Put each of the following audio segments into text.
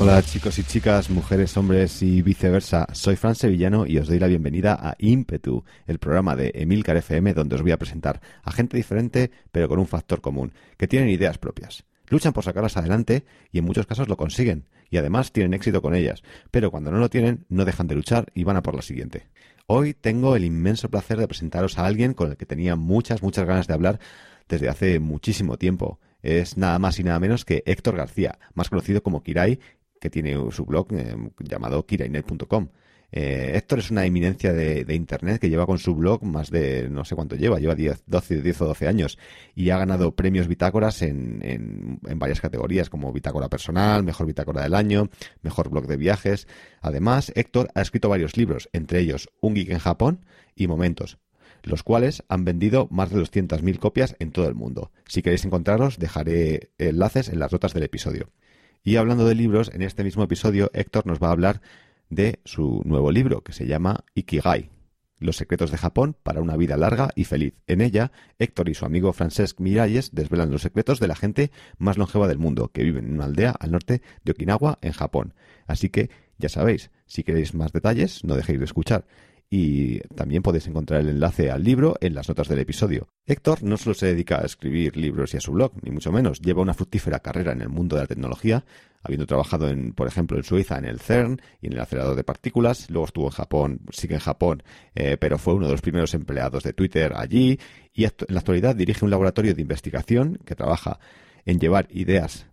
Hola chicos y chicas, mujeres, hombres y viceversa. Soy Fran Sevillano y os doy la bienvenida a Impetu, el programa de Emilcar FM donde os voy a presentar a gente diferente pero con un factor común, que tienen ideas propias. Luchan por sacarlas adelante y en muchos casos lo consiguen y además tienen éxito con ellas, pero cuando no lo tienen no dejan de luchar y van a por la siguiente. Hoy tengo el inmenso placer de presentaros a alguien con el que tenía muchas, muchas ganas de hablar desde hace muchísimo tiempo. Es nada más y nada menos que Héctor García, más conocido como Kirai que tiene su blog eh, llamado kirainet.com. Eh, Héctor es una eminencia de, Internet que lleva con su blog más de no sé cuánto lleva, lleva 10, 12, 10 o 12 años y ha ganado premios bitácoras en, en, varias categorías como bitácora personal, mejor bitácora del año, mejor blog de viajes. Además, Héctor ha escrito varios libros, entre ellos Un Geek en Japón y Momentos, los cuales han vendido más de 200.000 copias en todo el mundo. Si queréis encontrarlos, dejaré enlaces en las notas del episodio. Y hablando de libros, en este mismo episodio Héctor nos va a hablar de su nuevo libro que se llama Ikigai, Los secretos de Japón para una vida larga y feliz. En ella, Héctor y su amigo Francesc Miralles desvelan los secretos de la gente más longeva del mundo, que vive en una aldea al norte de Okinawa, en Japón. Así que, ya sabéis, si queréis más detalles, no dejéis de escuchar y también podéis encontrar el enlace al libro en las notas del episodio. Héctor no solo se dedica a escribir libros y a su blog, ni mucho menos, lleva una fructífera carrera en el mundo de la tecnología, habiendo trabajado en, por ejemplo, en Suiza en el CERN y en el acelerador de partículas, luego estuvo en Japón, sigue en Japón, eh, pero fue uno de los primeros empleados de Twitter allí y en la actualidad dirige un laboratorio de investigación que trabaja en llevar ideas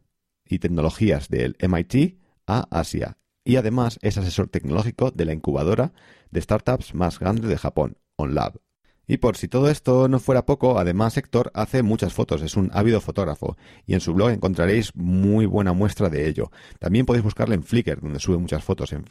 y tecnologías del MIT a Asia y además es asesor tecnológico de la incubadora de startups más grande de Japón, OnLab. Y por si todo esto no fuera poco, además Héctor hace muchas fotos, es un ávido fotógrafo, y en su blog encontraréis muy buena muestra de ello. También podéis buscarle en Flickr, donde sube muchas fotos. En,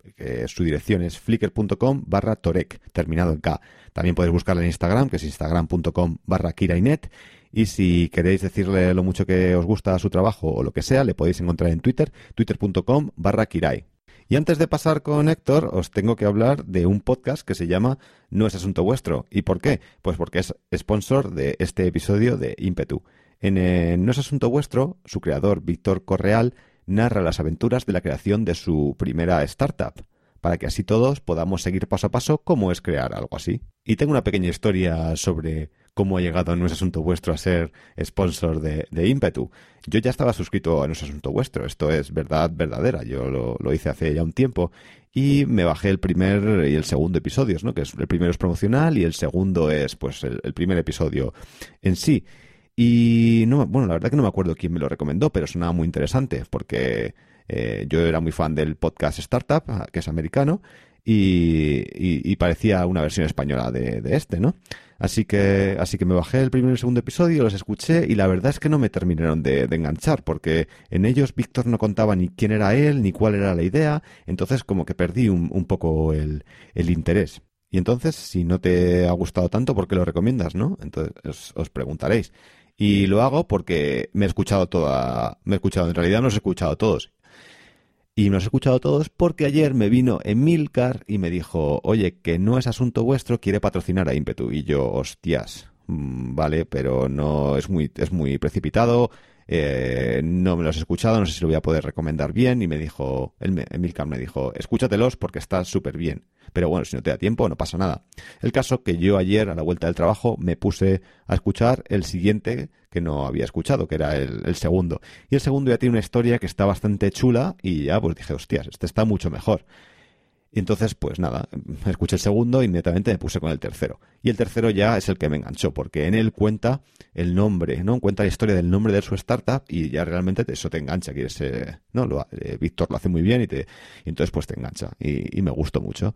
su dirección es flickr.com barra torek, terminado en K. También podéis buscarle en Instagram, que es instagram.com barra kirainet. Y si queréis decirle lo mucho que os gusta su trabajo o lo que sea, le podéis encontrar en Twitter, twitter.com barra kirai. Y antes de pasar con Héctor, os tengo que hablar de un podcast que se llama No es asunto vuestro. ¿Y por qué? Pues porque es sponsor de este episodio de Impetu. En eh, No es asunto vuestro, su creador, Víctor Correal, narra las aventuras de la creación de su primera startup, para que así todos podamos seguir paso a paso cómo es crear algo así. Y tengo una pequeña historia sobre cómo ha llegado No es asunto vuestro a ser sponsor de, de Impetu. Yo ya estaba suscrito a No es asunto vuestro, esto es verdad verdadera, yo lo, hice hace ya un tiempo y me bajé el primer y el segundo episodios, ¿no? Que es el primero es promocional y el segundo es pues el, primer episodio en sí. Y no, bueno, la verdad que no me acuerdo quién me lo recomendó, pero sonaba muy interesante porque eh, yo era muy fan del podcast Startup, que es americano, y, parecía una versión española de, este, ¿no? Así que, así que me bajé el primer y el segundo episodio, los escuché y la verdad es que no me terminaron de, enganchar porque en ellos Víctor no contaba ni quién era él ni cuál era la idea, entonces como que perdí un, poco el, interés. Y entonces, si no te ha gustado tanto, ¿por qué lo recomiendas, no? Entonces os, os preguntaréis. Y lo hago porque me he escuchado toda, me he escuchado, en realidad no los he escuchado todos. Y nos he escuchado todos porque ayer me vino Emilcar y me dijo, oye, que no es asunto vuestro, quiere patrocinar a Impetu. Y yo, hostias, mm, vale, pero no es muy, es muy precipitado, eh, no me los he escuchado, no sé si lo voy a poder recomendar bien. Y me dijo, Emilcar me dijo, escúchatelos porque está súper bien. Pero bueno, si no te da tiempo, no pasa nada. El caso que yo ayer, a la vuelta del trabajo, me puse a escuchar el siguiente que no había escuchado, que era el, segundo. Y el segundo ya tiene una historia que está bastante chula y ya pues dije, hostias, este está mucho mejor. Y entonces, pues nada, escuché el segundo e inmediatamente me puse con el tercero. Y el tercero ya es el que me enganchó, porque en él cuenta el nombre, ¿no? Cuenta la historia del nombre de su startup y ya realmente eso te engancha. Quieres, ¿no? Lo, eh, Víctor lo hace muy bien y, te, y entonces pues te engancha. Y, me gustó mucho.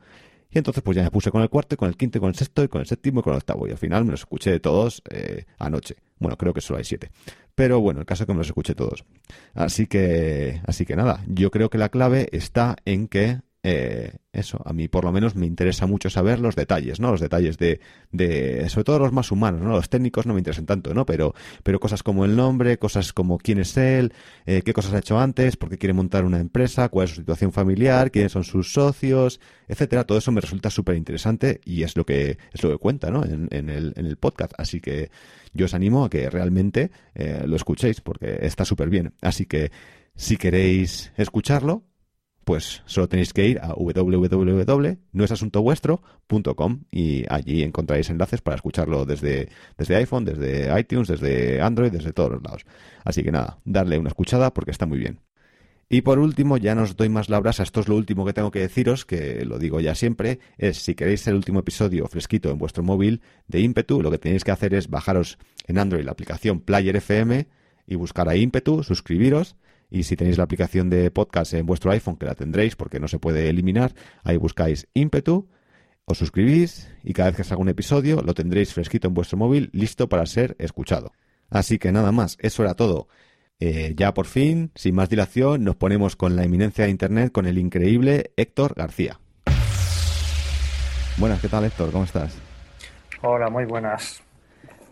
Y entonces pues ya me puse con el cuarto, y con el quinto, y con el sexto, y con el séptimo, y con el octavo. Y al final me los escuché todos eh, anoche. Bueno, creo que solo hay siete. Pero bueno, el caso es que me los escuché todos. Así que, así que nada, yo creo que la clave está en que eh, eso, a mí por lo menos me interesa mucho saber los detalles, ¿no? Los detalles de, de, sobre todo los más humanos, ¿no? Los técnicos no me interesan tanto, ¿no? Pero, pero cosas como el nombre, cosas como quién es él, eh, qué cosas ha hecho antes, por qué quiere montar una empresa, cuál es su situación familiar, quiénes son sus socios, etcétera. Todo eso me resulta súper interesante y es lo que, es lo que cuenta, ¿no? En, en, el, en el podcast. Así que yo os animo a que realmente eh, lo escuchéis porque está súper bien. Así que, si queréis escucharlo, pues solo tenéis que ir a www.noesasuntovuestro.com y allí encontraréis enlaces para escucharlo desde, desde iPhone, desde iTunes, desde Android, desde todos los lados. Así que nada, darle una escuchada porque está muy bien. Y por último, ya no os doy más la brasa, esto es lo último que tengo que deciros, que lo digo ya siempre, es si queréis el último episodio fresquito en vuestro móvil de ímpetu, lo que tenéis que hacer es bajaros en Android la aplicación Player FM y buscar a ímpetu, suscribiros y si tenéis la aplicación de podcast en vuestro iPhone, que la tendréis porque no se puede eliminar, ahí buscáis ímpetu, os suscribís y cada vez que salga un episodio lo tendréis fresquito en vuestro móvil, listo para ser escuchado. Así que nada más, eso era todo. Eh, ya por fin, sin más dilación, nos ponemos con la eminencia de Internet con el increíble Héctor García. Buenas, ¿qué tal Héctor? ¿Cómo estás? Hola, muy buenas.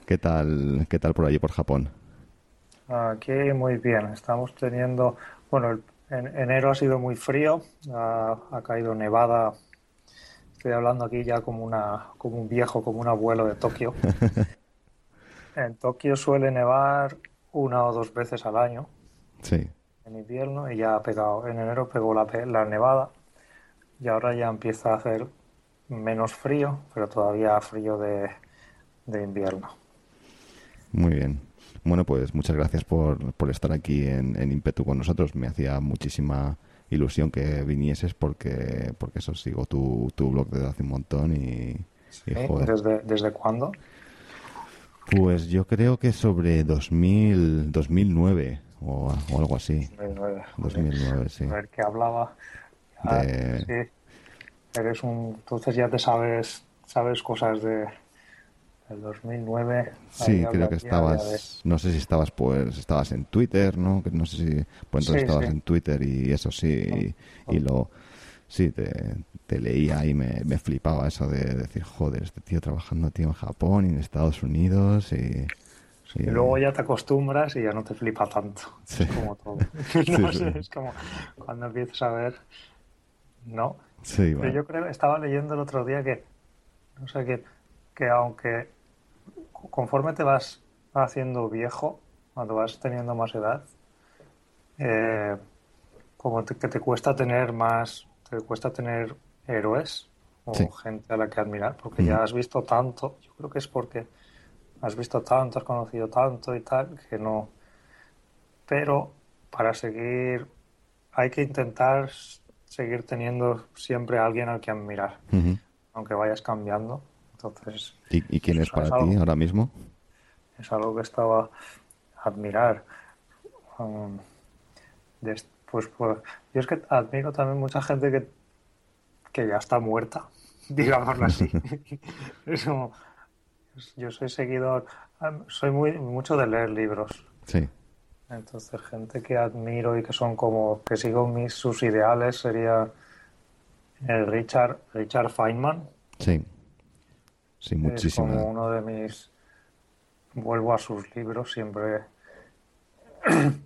¿Qué tal, qué tal por allí, por Japón? Aquí muy bien. Estamos teniendo, bueno, en, enero ha sido muy frío, ha, caído nevada. Estoy hablando aquí ya como una, como un viejo, como un abuelo de Tokio. en Tokio suele nevar una o dos veces al año. Sí. En invierno y ya ha pegado. En enero pegó la, la nevada y ahora ya empieza a hacer menos frío, pero todavía frío de, de invierno. Muy bien. Bueno, pues muchas gracias por, por estar aquí en, en Impetu con nosotros. Me hacía muchísima ilusión que vinieses porque, porque eso, sigo tu, tu blog desde hace un montón y, ¿Desde, ¿Desde cuándo? Pues yo creo que sobre 2000, 2009 o, o algo así. 2009. 2009, sí. A ver, qué hablaba. Ah, sí. Eres un... Entonces ya te sabes, sabes cosas de, el 2009. Sí, creo que estabas, no sé si estabas pues, estabas en Twitter, ¿no? No sé si, pues entonces estabas en Twitter y eso sí, y, lo, sí, te, te, leía y me, me, flipaba eso de decir, joder, este tío trabajando tío en Japón y en Estados Unidos y... Y luego ya te acostumbras y ya no te flipa tanto. Es como todo. no sé, es como cuando empiezas a ver. No. Sí, Pero yo creo, estaba leyendo el otro día que, no sé, que, que aunque conforme te vas haciendo viejo, cuando vas teniendo más edad, eh, como que te cuesta tener más, te cuesta tener héroes o gente a la que admirar, porque ya has visto tanto, yo creo que es porque has visto tanto, has conocido tanto y tal, que no. Pero para seguir, hay que intentar seguir teniendo siempre a alguien al que admirar, aunque vayas cambiando. Entonces, ¿Y, quién es para ti ahora mismo? Es algo que estaba a admirar. Um, pues, pues, yo es que admiro también mucha gente que, que ya está muerta, digámoslo así. Eso, yo soy seguidor, um, soy muy mucho de leer libros. Sí. Entonces, gente que admiro y que son como que sigo mis sus ideales sería el Richard Richard Feynman. Sí. Sí, muchísimo. Es como uno de mis. Vuelvo a sus libros siempre.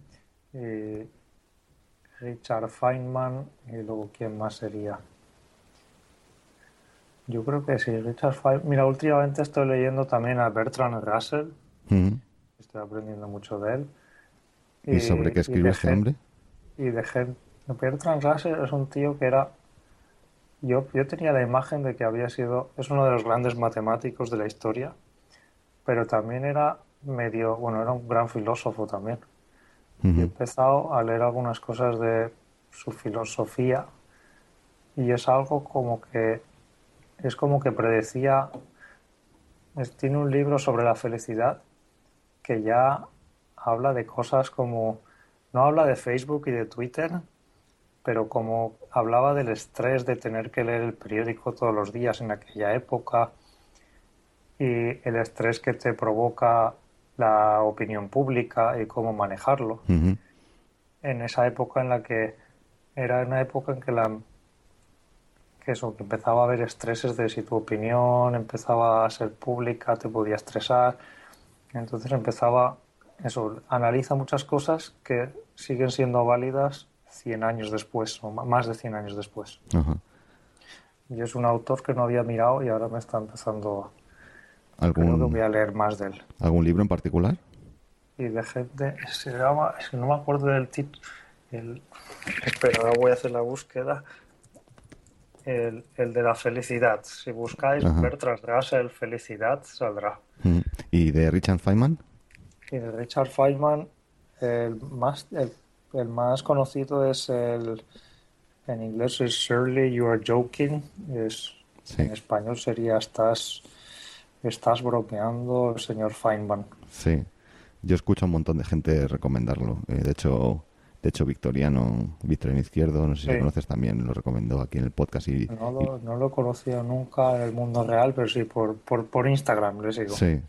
Richard Feynman y luego quién más sería. Yo creo que sí, Richard Feynman. Mira, últimamente estoy leyendo también a Bertrand Russell. Estoy aprendiendo mucho de él. ¿Y, sobre qué escribe este hombre? Y de Bertrand Russell es un tío que era yo, yo tenía la imagen de que había sido, es uno de los grandes matemáticos de la historia, pero también era medio, bueno, era un gran filósofo también. He empezado a leer algunas cosas de su filosofía y es algo como que es como que predecía tiene un libro sobre la felicidad que ya habla de cosas como no habla de Facebook y de Twitter pero como hablaba del estrés de tener que leer el periódico todos los días en aquella época y el estrés que te provoca la opinión pública y cómo manejarlo. En esa época en la que era una época en que la que eso, que empezaba a haber estreses de si tu opinión empezaba a ser pública, te podía estresar. Entonces empezaba, eso, analiza muchas cosas que siguen siendo válidas 100 años después, o más de 100 años después. Y es un autor que no había mirado y ahora me está empezando. ¿Algún... Creo que voy a leer más de él. ¿Algún libro en particular? Y de gente. Se llama. Es que no me acuerdo del título. El... Espera, ahora voy a hacer la búsqueda. El, el de la felicidad. Si buscáis Bertrand Russell Felicidad, saldrá. ¿Y de Richard Feynman? Y de Richard Feynman, el más, el el más conocido es el, en inglés es Surely You Are Joking, es, en español sería Estás, estás bromeando, señor Feynman. Sí, yo escucho a un montón de gente recomendarlo. Eh, de hecho, de hecho Victoriano, Victoriano Izquierdo, no sé si lo conoces también, lo recomendó aquí en el podcast. Y, no, lo, no lo he conocido nunca en el mundo real, pero sí por, por, por Instagram, le sigo. Sí.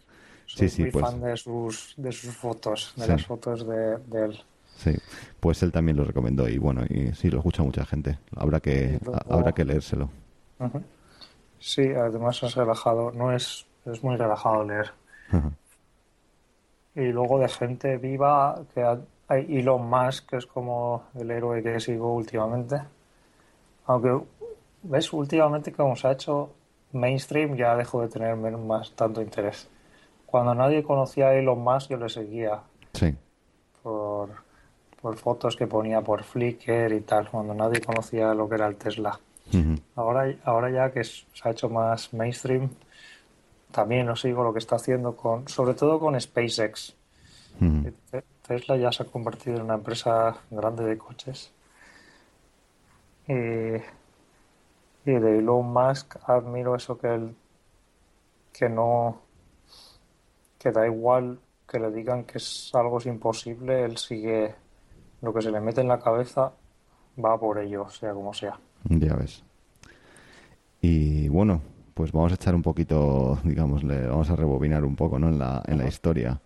Soy sí, muy pues fan de sus, de sus fotos, de las fotos de, de él. Sí, pues él también lo recomendó y bueno, y sí, lo escucha mucha gente. Habrá que, habrá que leérselo. Sí, además es relajado, no es, es muy relajado leer. Y luego de gente viva, que hay Elon Musk, que es como el héroe que sigo últimamente. Aunque, ves, últimamente como se ha hecho mainstream, ya dejo de tener más tanto interés. Cuando nadie conocía a Elon Musk, yo le seguía. Sí. Por por fotos que ponía por Flickr y tal, cuando nadie conocía lo que era el Tesla. ahora, ahora ya que se ha hecho más mainstream, también lo sigo lo que está haciendo con, sobre todo con SpaceX. Tesla ya se ha convertido en una empresa grande de coches. Y, y de Elon Musk admiro eso que él que no que da igual que le digan que es algo imposible, él sigue lo que se le mete en la cabeza va por ello, sea como sea. Ya ves. Y bueno, pues vamos a echar un poquito, digamos, vamos a rebobinar un poco ¿no? en, la, en la historia.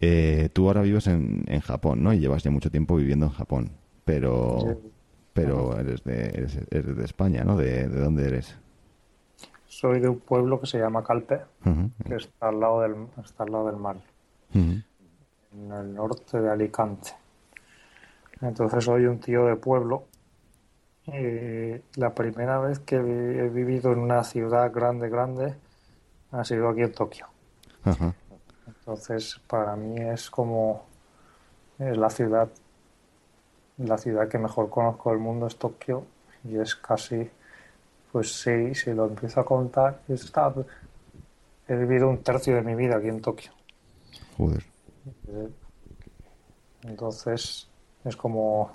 Eh, tú ahora vives en, en, Japón, ¿no? Y llevas ya mucho tiempo viviendo en Japón, pero pero eres de, eres, de España, ¿no? ¿De, dónde eres? Soy de un pueblo que se llama Calpe, que está al lado del, está al lado del mar, en el norte de Alicante. Entonces soy un tío de pueblo. Y la primera vez que he vivido en una ciudad grande, grande, ha sido aquí en Tokio. Entonces, para mí es como es la ciudad, la ciudad que mejor conozco del mundo es Tokio y es casi, pues sí, si lo empiezo a contar, está, he vivido un tercio de mi vida aquí en Tokio. Joder. Entonces, es como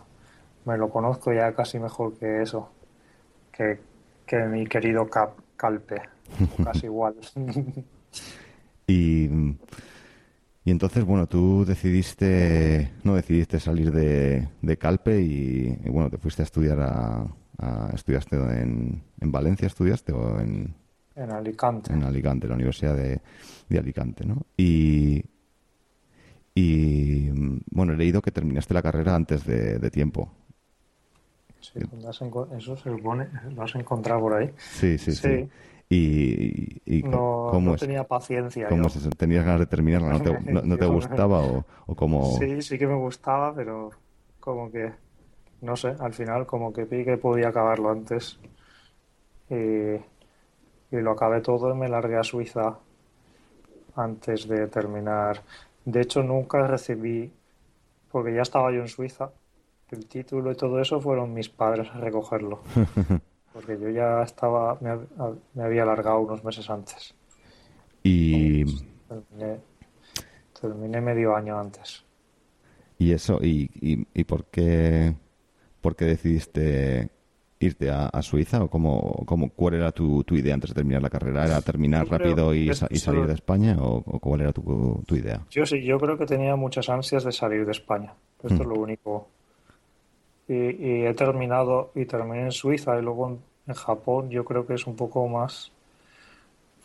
me lo conozco ya casi mejor que eso, que, mi querido Cap, Calpe, casi igual. y, y entonces, bueno, tú decidiste, no decidiste salir de, de Calpe y, bueno, te fuiste a estudiar a, ¿Estudiaste en, en Valencia, estudiaste o en...? En Alicante. En Alicante, la Universidad de, de Alicante, ¿no? Y, y bueno, he leído que terminaste la carrera antes de, tiempo. Sí, eso se supone, lo has encontrado por ahí. Sí, sí, sí. Y, no, ¿cómo tenía paciencia. ¿Cómo ¿Tenías ganas de terminarla? ¿No te, no, te gustaba o, o cómo...? Sí, sí que me gustaba, pero como que, no sé, al final como que vi que podía acabarlo antes. Y, y lo acabé todo y me largué a Suiza antes de terminar de hecho, nunca recibí, porque ya estaba yo en Suiza, el título y todo eso fueron mis padres a recogerlo. Porque yo ya estaba, me, había alargado unos meses antes. Y. Terminé, medio año antes. ¿Y eso? ¿Y, y, por, qué, por qué decidiste irte a, Suiza o cómo, cómo, cuál era tu, tu, idea antes de terminar la carrera? ¿Era terminar rápido y, salir de España o, cuál era tu, tu, idea? Yo sí, yo creo que tenía muchas ansias de salir de España. Esto es mm. lo único. Y, he terminado y terminé en Suiza y luego en, Japón. Yo creo que es un poco más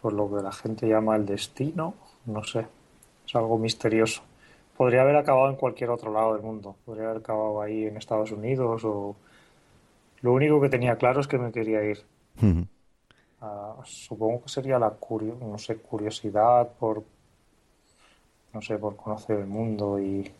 por lo que la gente llama el destino. No sé, es algo misterioso. Podría haber acabado en cualquier otro lado del mundo. Podría haber acabado ahí en Estados Unidos o lo único que tenía claro es que me quería ir. Ah, supongo que sería la no sé, curiosidad por no sé, por conocer el mundo y,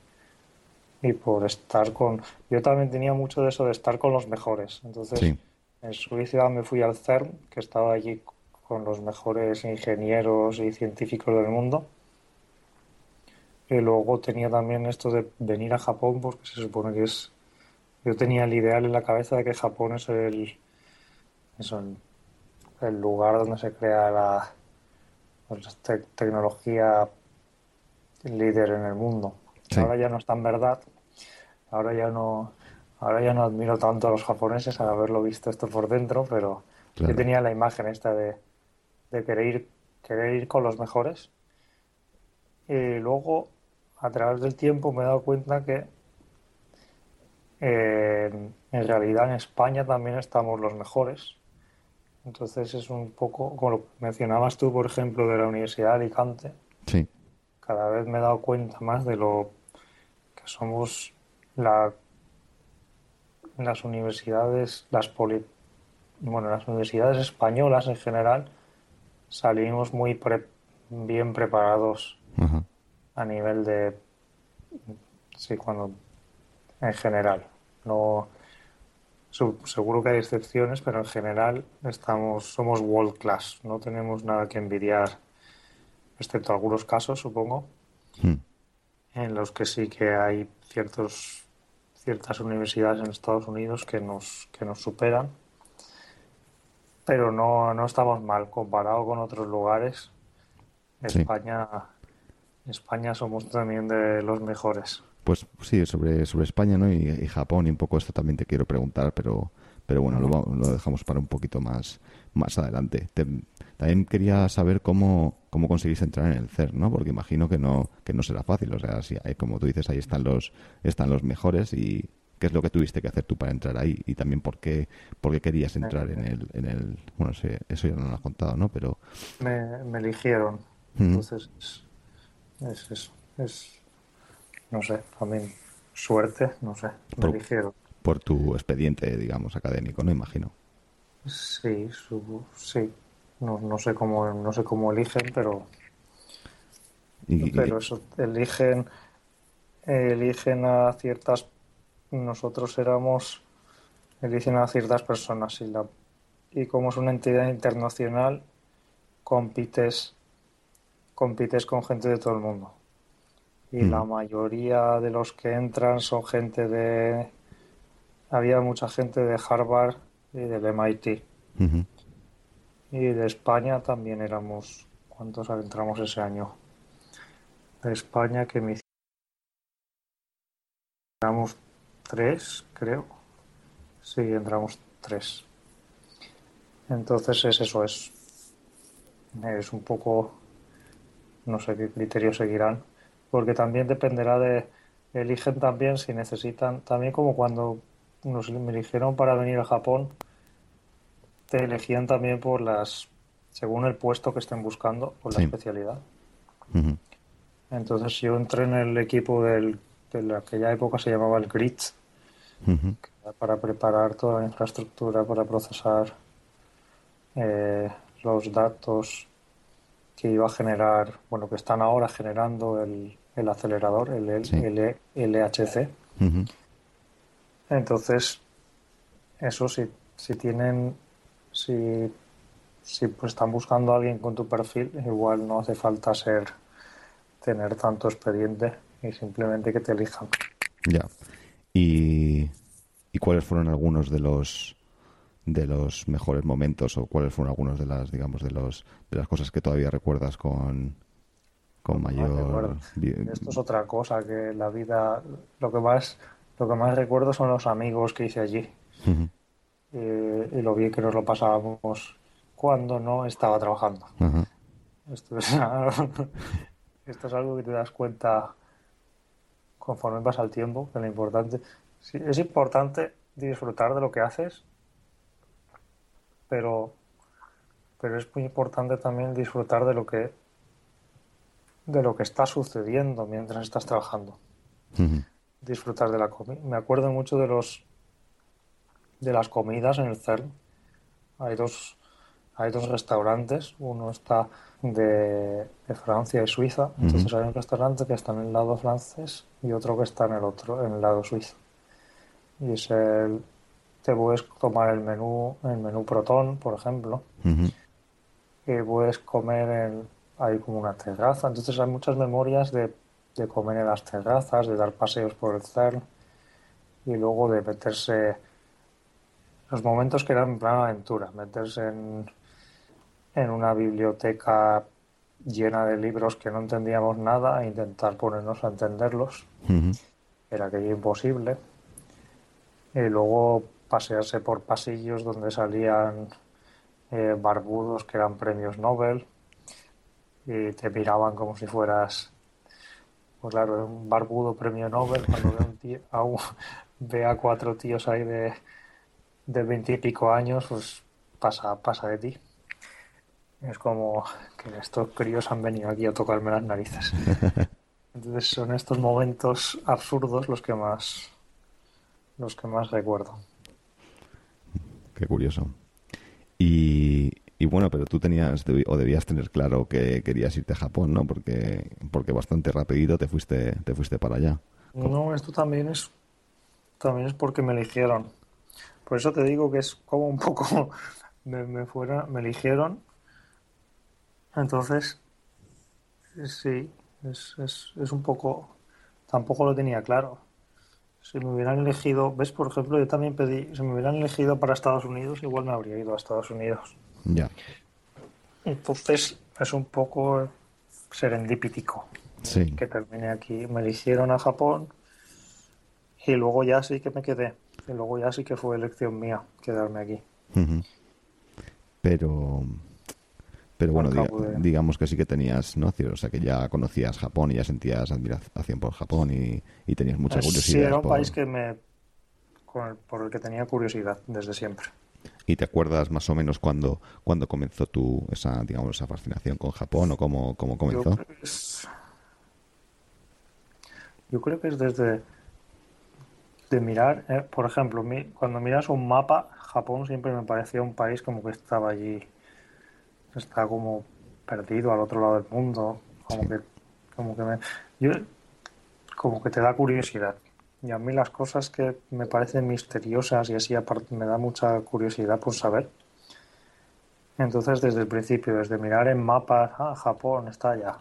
y por estar con... Yo también tenía mucho de eso de estar con los mejores. Entonces, en Suiza me fui al CERN, que estaba allí con los mejores ingenieros y científicos del mundo. Y luego tenía también esto de venir a Japón, porque se supone que es yo tenía el ideal en la cabeza de que Japón es el, el lugar donde se crea la pues, tecnología líder en el mundo. Ahora ya no es tan verdad. Ahora ya no, ahora ya no admiro tanto a los japoneses al haberlo visto esto por dentro, pero yo tenía la imagen esta de, de querer ir, querer ir con los mejores. Y luego, a través del tiempo, me he dado cuenta que en realidad en España también estamos los mejores. Entonces es un poco, como lo mencionabas tú, por ejemplo, de la Universidad de Alicante. Sí. Cada vez me he dado cuenta más de lo que somos la, las universidades, las poli, bueno, las universidades españolas en general, salimos muy bien preparados a nivel de, sí, cuando en general. No, seguro que hay excepciones, pero en general estamos, somos world class. No tenemos nada que envidiar, excepto algunos casos, supongo, hmm. en los que sí que hay ciertos, ciertas universidades en Estados Unidos que nos, que nos superan. Pero no, no estamos mal comparado con otros lugares. España, España somos también de los mejores. Pues sí, sobre, sobre España ¿no? y, Japón y un poco esto también te quiero preguntar, pero, pero bueno, lo, lo dejamos para un poquito más, más adelante. también quería saber cómo, cómo conseguís entrar en el CERN, ¿no? Porque imagino que no, que no será fácil. O sea, si hay, como tú dices, ahí están los, están los mejores y qué es lo que tuviste que hacer tú para entrar ahí y también por qué, por qué querías entrar en el, en el bueno, eso ya no lo has contado, ¿no? Pero... Me, me eligieron. Entonces, es eso. Es no sé, también suerte, no sé, me por, eligieron. Por tu expediente, digamos, académico, no imagino. Sí, sí. No, no, sé cómo, no sé cómo eligen, pero. pero eso, eligen, eligen a ciertas. Nosotros éramos. Eligen a ciertas personas y, la, y como es una entidad internacional, compites, compites con gente de todo el mundo y la mm. mayoría de los que entran son gente de... Había mucha gente de Harvard y del MIT. Y de España también éramos... ¿Cuántos entramos ese año? De España que me Entramos tres, creo. Sí, entramos tres. Entonces es eso, es, es un poco, no sé qué criterio seguirán, porque también dependerá de, eligen también si necesitan, también como cuando nos me eligieron para venir a Japón, te elegían también por las, según el puesto que estén buscando, por la especialidad. Entonces yo entré en el equipo del, de aquella época se llamaba el GRIT, para preparar toda la infraestructura para procesar eh, los datos que iba a generar, bueno, que están ahora generando el, el acelerador, el, el, LHC. Entonces, eso si, si tienen, si, si pues están buscando a alguien con tu perfil, igual no hace falta ser, tener tanto expediente y simplemente que te elijan. Ya. ¿Y, y cuáles fueron algunos de los de los mejores momentos o cuáles fueron algunos de las digamos de los de las cosas que todavía recuerdas con con mayor esto es otra cosa que la vida lo que más lo que más recuerdo son los amigos que hice allí. Eh, y lo bien que nos lo pasábamos cuando no estaba trabajando. Esto, es, esto es algo que te das cuenta conforme pasa el tiempo, que lo importante. Sí, es importante disfrutar de lo que haces, pero pero es muy importante también disfrutar de lo que de lo que está sucediendo mientras estás trabajando. Disfrutar de la comida. Me acuerdo mucho de los de las comidas en el CERN. Hay dos hay dos restaurantes, uno está de, Francia y Suiza, entonces hay un restaurante que está en el lado francés y otro que está en el otro, en el lado suizo. Y es el te puedes tomar el menú, el menú Proton, por ejemplo, que puedes comer en, hay como una terraza, entonces hay muchas memorias de, de comer en las terrazas, de dar paseos por el CERN y luego de meterse los momentos que eran en plan aventura, meterse en, en una biblioteca llena de libros que no entendíamos nada e intentar ponernos a entenderlos. Era aquello imposible. Y luego pasearse por pasillos donde salían eh, barbudos que eran premios Nobel y te miraban como si fueras, pues claro, un barbudo premio Nobel cuando ve, un tío, ve a cuatro tíos ahí de de veintipico años, pues pasa, pasa de ti. Es como que estos críos han venido aquí a tocarme las narices. Entonces son estos momentos absurdos los que más los que más recuerdo. Qué curioso. Y, y bueno, pero tú tenías o debías tener claro que querías irte a Japón, ¿no? Porque porque bastante rapidito te fuiste te fuiste para allá. No, esto también es también es porque me eligieron. Por eso te digo que es como un poco me, me fuera me eligieron entonces, sí, es, es, es un poco, tampoco lo tenía claro. Si me hubieran elegido, ves, por ejemplo, yo también pedí, si me hubieran elegido para Estados Unidos, igual me habría ido a Estados Unidos. Ya. Entonces, es un poco serendipítico sí. que termine aquí. Me eligieron a Japón y luego ya sí que me quedé. Y luego ya sí que fue elección mía quedarme aquí. Pero pero bueno, digamos que sí que tenías, ¿no? O sea, que ya conocías Japón y ya sentías admiración por Japón y, tenías mucha curiosidad. Sí, era un país que me, por el que tenía curiosidad desde siempre. ¿Y te acuerdas más o menos cuándo, cuando comenzó tu, esa, digamos, esa fascinación con Japón o cómo, cómo comenzó? Yo creo que es, desde de mirar, eh, por ejemplo, cuando miras un mapa, Japón siempre me parecía un país como que estaba allí está como perdido al otro lado del mundo, como que, como que me, yo, como que te da curiosidad. Y a mí las cosas que me parecen misteriosas y así aparte me da mucha curiosidad por saber. Entonces desde el principio, desde mirar en mapas, ah, Japón está allá.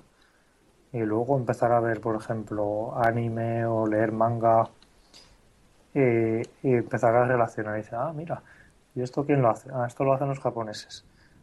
Y luego empezar a ver, por ejemplo, anime o leer manga y, y empezar a relacionar. Y dice, ah, mira, ¿y esto quién lo hace? Ah, esto lo hacen los japoneses.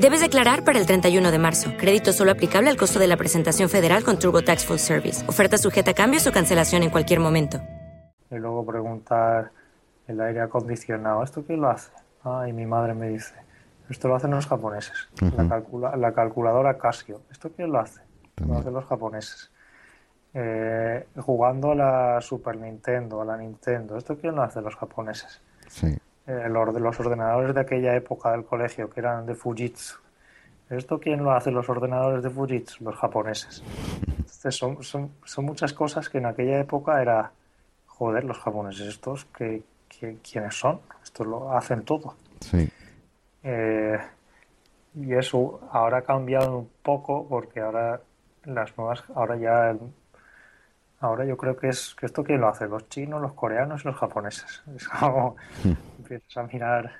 Debes declarar para el 31 de marzo. Crédito solo aplicable al costo de la presentación federal con TurboTax Full Service. Oferta sujeta a cambios o cancelación en cualquier momento y luego preguntar el aire acondicionado, ¿esto quién lo hace? Ah, y mi madre me dice, esto lo hacen los japoneses. la, la, calculadora Casio, ¿esto quién lo hace? Lo hacen los japoneses. Eh, jugando a la Super Nintendo, a la Nintendo, ¿esto quién lo hace? Los japoneses. Sí. Eh, los, los ordenadores de aquella época del colegio, que eran de Fujitsu. ¿Esto quién lo hace? Los ordenadores de Fujitsu, los japoneses. Entonces son, son, son muchas cosas que en aquella época era, joder, los japoneses estos, que, que ¿quiénes son? Estos lo hacen todo. Sí. Eh, y eso ahora ha cambiado un poco porque ahora las nuevas, ahora ya, ahora yo creo que es que esto quién lo hace, los chinos, los coreanos y los japoneses. Es como empiezas a mirar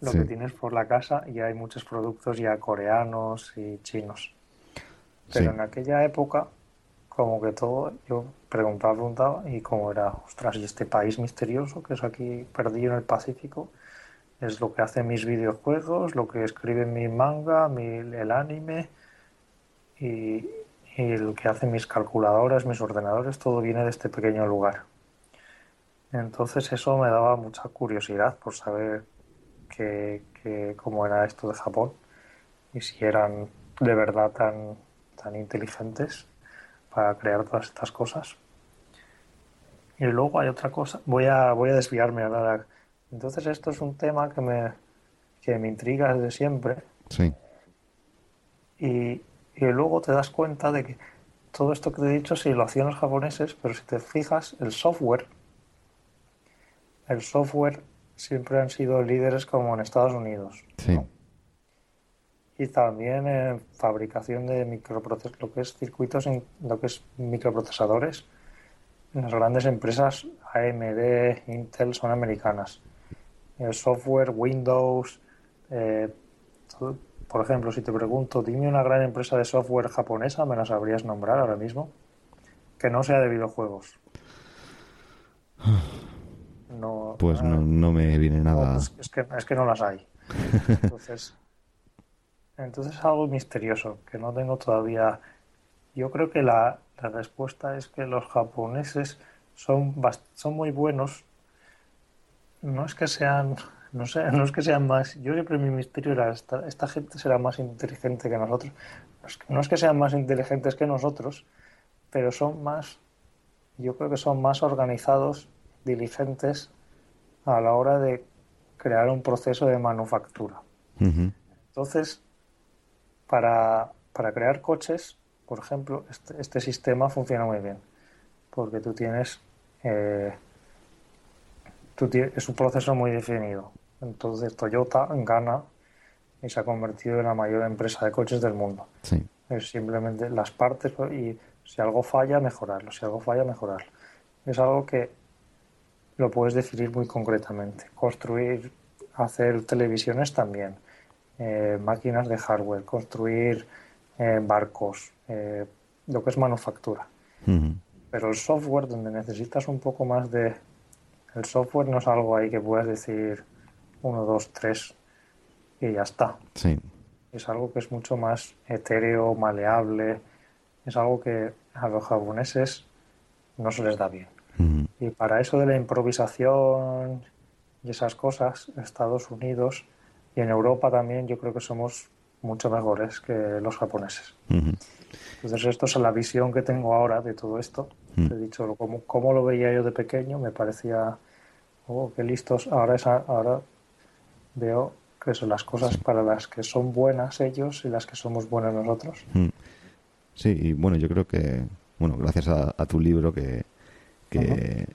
lo Sí. que tienes por la casa y hay muchos productos ya coreanos y chinos. Pero Sí. en aquella época, como que todo, yo preguntaba, preguntaba, y como era, ostras, y este país misterioso que es aquí perdido en el Pacífico, es lo que hace mis videojuegos, lo que escribe mi manga, mi, el anime, y, y lo que hacen mis calculadoras, mis ordenadores, todo viene de este pequeño lugar. Entonces eso me daba mucha curiosidad por saber que, que- cómo era esto de Japón y si eran de verdad tan, tan inteligentes para crear todas estas cosas. Y luego hay otra cosa, voy a, voy a desviarme ahora. Entonces esto es un tema que me, que me intriga desde siempre Sí. y, y luego te das cuenta de que todo esto que te he dicho sí lo hacían los japoneses, pero si te fijas, el software, el software siempre han sido líderes como en Estados Unidos. Sí. ¿no? Y también en fabricación de microprocesadores, lo que es circuitos, en lo que es microprocesadores, las grandes empresas AMD, Intel son americanas. El software, Windows, eh, todo- por ejemplo, si te pregunto, dime una gran empresa de software japonesa, me la sabrías nombrar ahora mismo, que no sea de videojuegos. No, Pues no, no me viene no, nada. pues es, que, es que no las hay. Entonces, entonces es algo misterioso que no tengo todavía. Yo creo que la, la respuesta es que los japoneses son, son muy buenos. No es que sean, no sé, no es que sean más. Yo siempre mi misterio era esta, esta gente será más inteligente que nosotros. No es que, no es que sean más inteligentes que nosotros, pero son más, yo creo que son más organizados, diligentes a la hora de crear un proceso de manufactura. Entonces, para, para crear coches, por ejemplo, este, este sistema funciona muy bien, porque tú tienes, eh, tú es un proceso muy definido. Entonces, Toyota gana y se ha convertido en la mayor empresa de coches del mundo. Sí. Es simplemente las partes y si algo falla, mejorarlo. Si algo falla, mejorarlo. Es algo que lo puedes definir muy concretamente. Construir, hacer televisiones también, eh, máquinas de hardware, construir eh, barcos, eh, lo que es manufactura. Pero el software, donde necesitas un poco más de... El software no es algo ahí que puedas decir uno, dos, tres y ya está. Sí. Es algo que es mucho más etéreo, maleable. Es algo que a los japoneses no se les da bien. Y para eso de la improvisación y esas cosas, Estados Unidos y en Europa también yo creo que somos mucho mejores que los japoneses. Entonces esto es la visión que tengo ahora de todo esto. He dicho cómo, cómo lo veía yo de pequeño, me parecía, oh, qué listos. Ahora, esa, ahora veo que son las cosas para las que son buenas ellos y las que somos buenos nosotros. Sí, y bueno, yo creo que, bueno, gracias a, a tu libro que, que,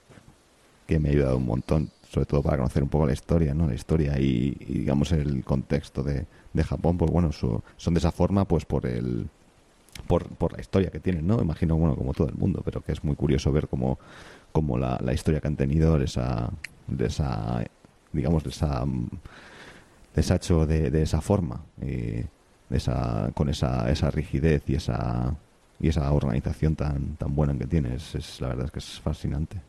que me ha ayudado un montón, sobre todo para conocer un poco la historia, ¿no? La historia y, y, digamos el contexto de, de Japón, pues bueno, su- son de esa forma, pues por el por, por la historia que tienen, ¿no? Imagino, bueno, como todo el mundo, pero que es muy curioso ver cómo, cómo la, la historia que han tenido, de esa, de esa digamos, de esa les ha hecho de, de esa forma, eh, de esa, con esa, esa rigidez y esa y esa organización tan tan buena que tiene. Es, es- la verdad es que es fascinante.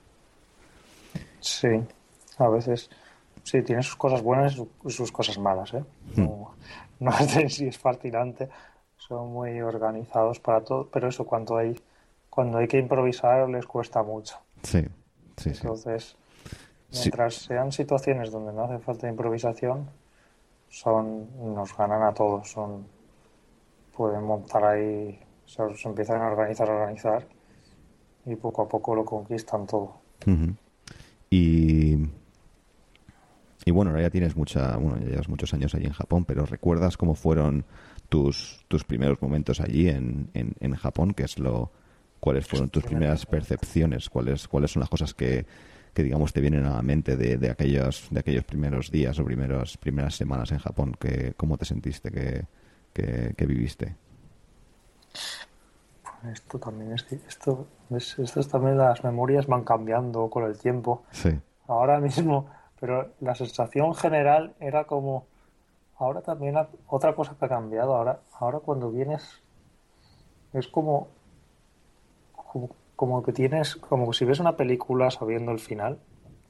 Sí, a veces sí, tiene sus cosas buenas y su- y sus cosas malas, ¿eh? No, no sé si es fascinante, son muy organizados para todo, pero eso cuando hay, cuando hay que improvisar les cuesta mucho. Sí, sí. Entonces, Sí. mientras sean situaciones donde no hace falta improvisación, son, nos ganan a todos, son, pueden montar ahí, se, se empiezan a organizar, a organizar, y poco a poco lo conquistan todo. Y y bueno, ahora ya tienes mucha, bueno, ya llevas muchos años allí en Japón, pero ¿recuerdas cómo fueron tus tus primeros momentos allí en, en, en Japón? ¿Qué es lo ¿Cuáles fueron tus primeras percepciones? ¿Cuáles, cuáles son las cosas que, que digamos te vienen a la mente de, de aquellos de aquellos primeros días o primeros primeras semanas en Japón que cómo te sentiste que, que, viviste esto también es esto esto también las memorias van cambiando con el tiempo sí ahora mismo pero la sensación general era como ahora también otra cosa que ha cambiado ahora ahora cuando vienes es como como que tienes, como si ves una película sabiendo el final.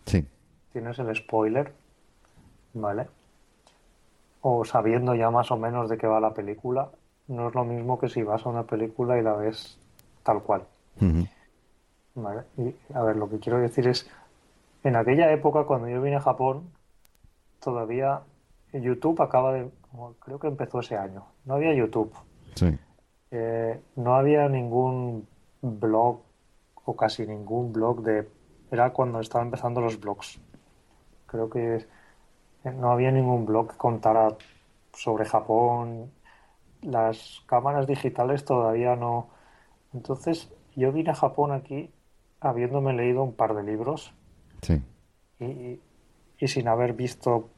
Sí. Tienes el spoiler, ¿vale? O sabiendo ya más o menos de qué va la película. No es lo mismo que si vas a una película y la ves tal cual. ¿Vale? Y a ver, lo que quiero decir es, en aquella época cuando yo vine a Japón, todavía YouTube acaba de, creo que empezó ese año. No había YouTube. Sí. Eh, no había ningún blog o casi ningún blog de... Era cuando estaban empezando los blogs. Creo que no había ningún blog que contara sobre Japón. Las cámaras digitales todavía no. Entonces yo vine a Japón aquí habiéndome leído un par de libros. Sí. Y, y sin haber visto...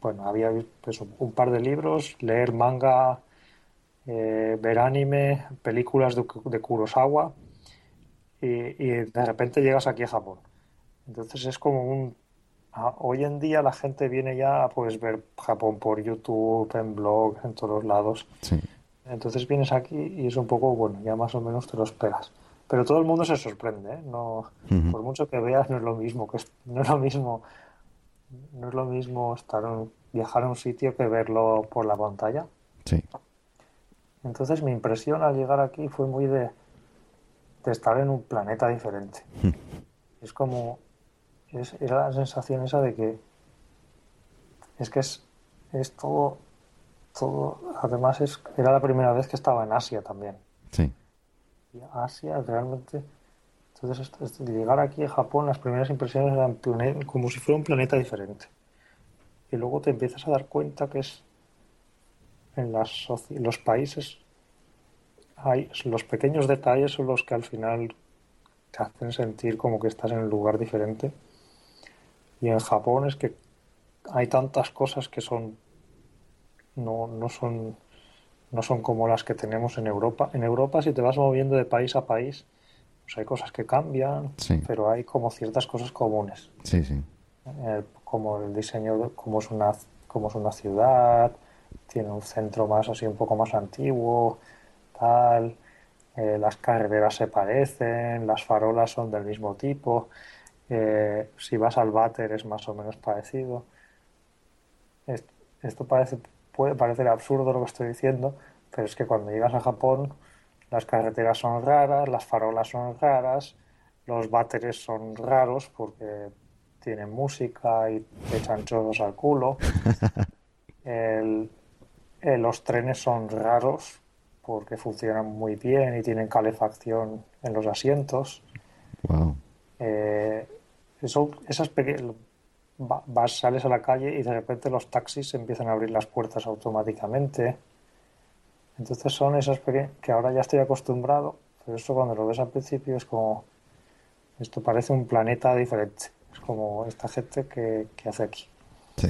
bueno, había pues, un par de libros, leer manga, eh, ver anime, películas de, de Kurosawa y, de repente llegas aquí a Japón. Entonces es como un... hoy en día la gente viene ya a pues, ver Japón por YouTube, en blogs, en todos lados. Entonces vienes aquí y es un poco, bueno, ya más o menos te lo esperas. Pero todo el mundo se sorprende, ¿eh? No, Por mucho que veas, no es lo mismo, que no es lo mismo, no es lo mismo estar viajar a un sitio que verlo por la pantalla. Sí. Entonces mi impresión al llegar aquí fue muy de, de estar en un planeta diferente. Es como, es, era la sensación esa de que es que es, es todo, todo, además es, era la primera vez que estaba en Asia también. Sí. Y Asia realmente, entonces llegar aquí a Japón, las primeras impresiones eran como si fuera un planeta diferente. Y luego te empiezas a dar cuenta que es en las, los países hay, los pequeños detalles son los que al final te hacen sentir como que estás en un lugar diferente. Y en Japón es que hay tantas cosas que son no, no son no son como las que tenemos en Europa. En Europa si te vas moviendo de país a país, pues hay cosas que cambian, pero hay como ciertas cosas comunes. Sí, sí. Eh, como el diseño, como es una como es una ciudad, tiene un centro más así un poco más antiguo, tal, eh, las carreteras se parecen, las farolas son del mismo tipo, eh, si vas al váter es más o menos parecido. Esto parece, puede parecer absurdo lo que estoy diciendo, pero es que cuando llegas a Japón las carreteras son raras, las farolas son raras, los váteres son raros porque tienen música y te echan chorros al culo. El, eh, los trenes son raros porque funcionan muy bien y tienen calefacción en los asientos. Wow. Eh, esas vas, sales a la calle y de repente los taxis empiezan a abrir las puertas automáticamente. Entonces son esas que ahora ya estoy acostumbrado, pero eso cuando lo ves al principio es como, esto parece un planeta diferente. Es como esta gente que, que hace aquí. Sí.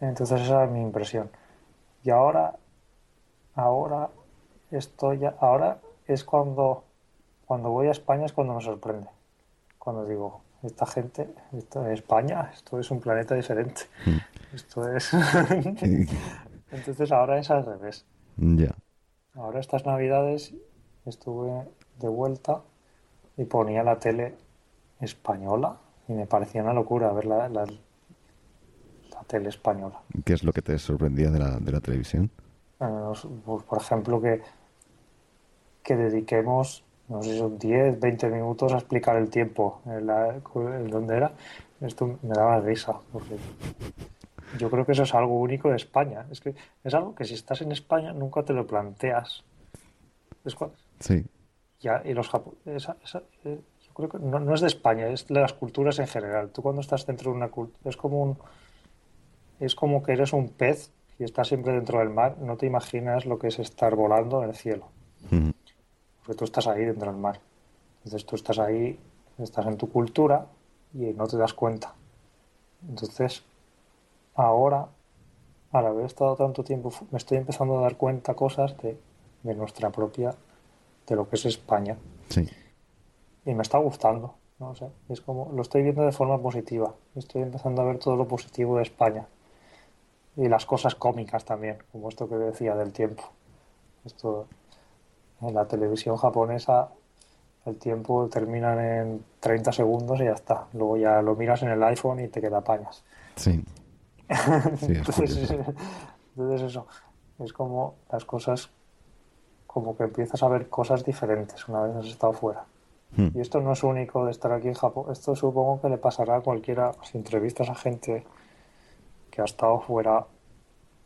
Entonces esa es mi impresión. Y ahora, ahora estoy, ahora es cuando, cuando voy a España es cuando me sorprende. Cuando digo, esta gente, esto es España, esto es un planeta diferente. Mm. Esto es. Entonces ahora es al revés. Ya. Ahora estas navidades estuve de vuelta y ponía la tele española y me parecía una locura ver la, tele española. ¿Qué es lo que te sorprendía de la, de la televisión? Pues, por ejemplo, que, que dediquemos, no sé si son 10, 20 minutos a explicar el tiempo en, la, en donde era. Esto me daba risa, porque yo creo que eso es algo único de España. Es que es algo que si estás en España nunca te lo planteas. ¿Es Sí. Ya, y los japoneses, eh, yo creo que no, no, es de España, es de las culturas en general. Tú cuando estás dentro de una cultura, es como un, es como que eres un pez y estás siempre dentro del mar, no te imaginas lo que es estar volando en el cielo. O porque tú estás ahí dentro del mar. Entonces tú estás ahí, estás en tu cultura y no te das cuenta. Entonces, ahora, al haber estado tanto tiempo, me estoy empezando a dar cuenta cosas de, de nuestra propia, de lo que es España. Sí. Y me está gustando, no sé, es como, lo estoy viendo de forma positiva. Estoy empezando a ver todo lo positivo de España. Y las cosas cómicas también, como esto que decía del tiempo. Esto, en la televisión japonesa, el tiempo terminan en 30 segundos y ya está. Luego ya lo miras en el iPhone y te queda pañas. Sí. Sí, es entonces, curioso. entonces eso, es como las cosas, como que empiezas a ver cosas diferentes una vez has estado fuera. Hmm. Y esto no es único de estar aquí en Japón, esto supongo que le pasará a cualquiera, si entrevistas a gente que ha estado fuera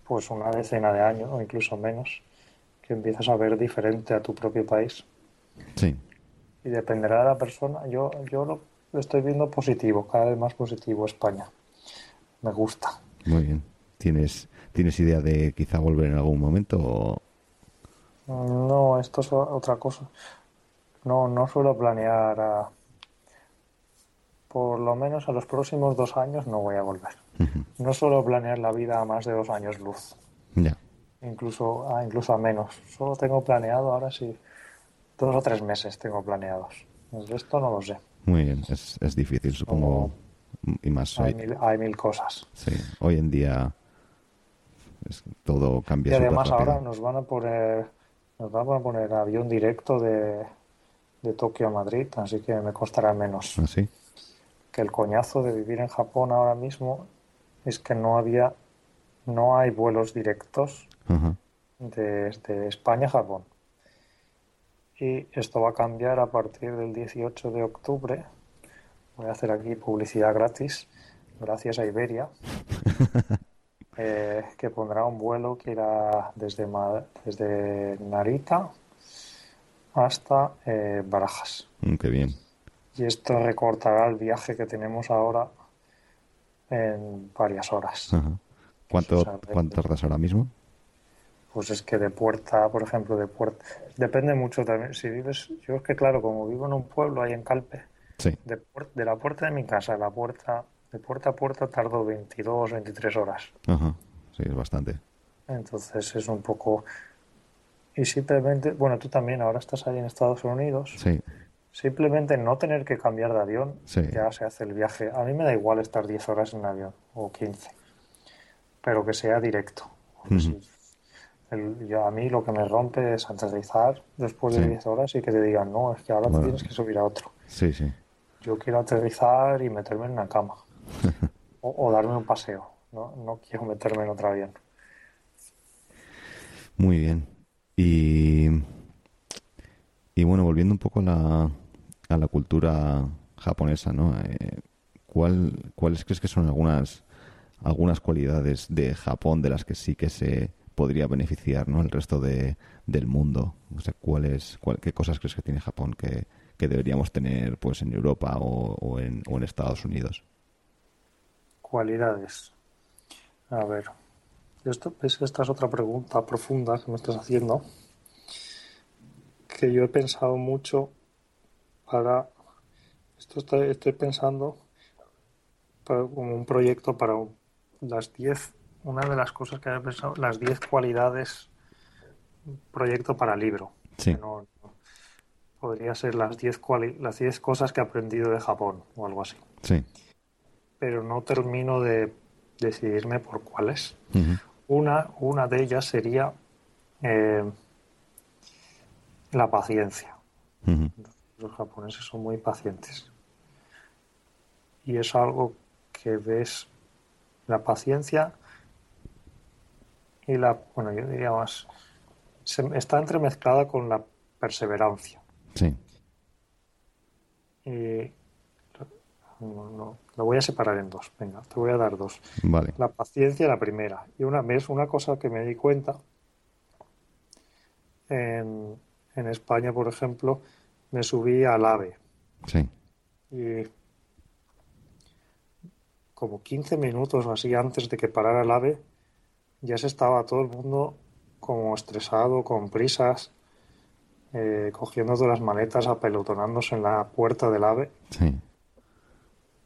pues una decena de años o incluso menos, que empiezas a ver diferente a tu propio país. Sí. Y dependerá de la persona. Yo, yo lo, estoy viendo positivo, cada vez más positivo España. Me gusta. Muy bien. ¿Tienes, ¿Tienes idea de quizá volver en algún momento? o- No, esto es otra cosa. No, no suelo planear a... Por lo menos a los próximos dos años no voy a volver. No suelo planear la vida a más de dos años luz, Ya. Incluso a, incluso a menos. Solo tengo planeado ahora sí, dos o tres meses tengo planeados. El resto no lo sé. Muy bien. Es, es difícil, supongo. Y más Hay hoy. mil, hay mil cosas. Sí. Hoy en día es- todo Y cambia súper además ahora nos van a poner, nos van a poner avión directo de, de Tokio a Madrid, así que me costará menos. ¿Ah, sí? que el coñazo de vivir en Japón ahora mismo es que no había, no hay vuelos directos Desde España a Japón. Y esto va a cambiar a partir del 18 de octubre. Voy a hacer aquí publicidad gratis, gracias a Iberia, eh, que pondrá un vuelo que irá desde, desde Narita hasta eh, Barajas. Mm, qué bien. Y esto recortará el viaje que tenemos ahora en varias horas. Ajá. ¿Cuánto, O sea, ¿Cuánto tardas ahora mismo? Pues es que de puerta, por ejemplo, de puerta. Depende mucho también. Si vives. Yo es que, claro, como vivo en un pueblo ahí en Calpe, Sí. de, puer- de la puerta de mi casa a la puerta. De puerta a puerta tardo 22, 23 horas. Ajá. Sí, es bastante. Entonces es un poco. Y simplemente. Bueno, tú también ahora estás ahí en Estados Unidos. Sí. Simplemente no tener que cambiar de avión, Sí. ya se hace el viaje. A mí me da igual estar 10 horas en avión o 15, pero que sea directo. Porque Ujú. si- el- yo- a mí lo que me rompe es aterrizar después de Sí. 10 horas y que te digan, no, es que ahora te Bueno. tienes que subir a otro. Sí, sí. Yo quiero aterrizar y meterme en una cama o, o darme un paseo. No, no quiero meterme en otro avión. Muy bien. Y, y bueno, volviendo un poco a la, a la cultura japonesa, ¿no? Eh, ¿cuál, ¿Cuáles crees que son algunas, algunas cualidades de Japón de las que sí que se podría beneficiar, ¿no? El resto de, del mundo. O sea, ¿cuáles, cuál, ¿qué cosas crees que tiene Japón que, que deberíamos tener pues en Europa o, o en, o en Estados Unidos? Cualidades. A ver. Esto, ¿ves? Esta es otra pregunta profunda que me estás haciendo. Que yo he pensado mucho para. Esto está- estoy pensando como un proyecto para las 10. Una de las cosas que he pensado, las 10 cualidades. Proyecto para libro. Sí. Que no- no- podría ser las 10 cuali- las 10 cosas que he aprendido de Japón o algo así Sí. pero no termino de decidirme por cuáles. Una, una de ellas sería eh, la paciencia. Los japoneses son muy pacientes. Y es algo que ves, la paciencia y la, bueno, yo diría más, se- está entremezclada con la perseverancia. Sí. Y no, no, lo voy a separar en dos. Venga, te voy a dar dos. Vale. La paciencia, la primera. Y una vez, una cosa que me di cuenta, en, en España, por ejemplo, me subí al AVE Sí. y como 15 minutos o así antes de que parara el AVE, ya se estaba todo el mundo como estresado, con prisas. eh, cogiendo todas las maletas, apelotonándose en la puerta del AVE. Sí.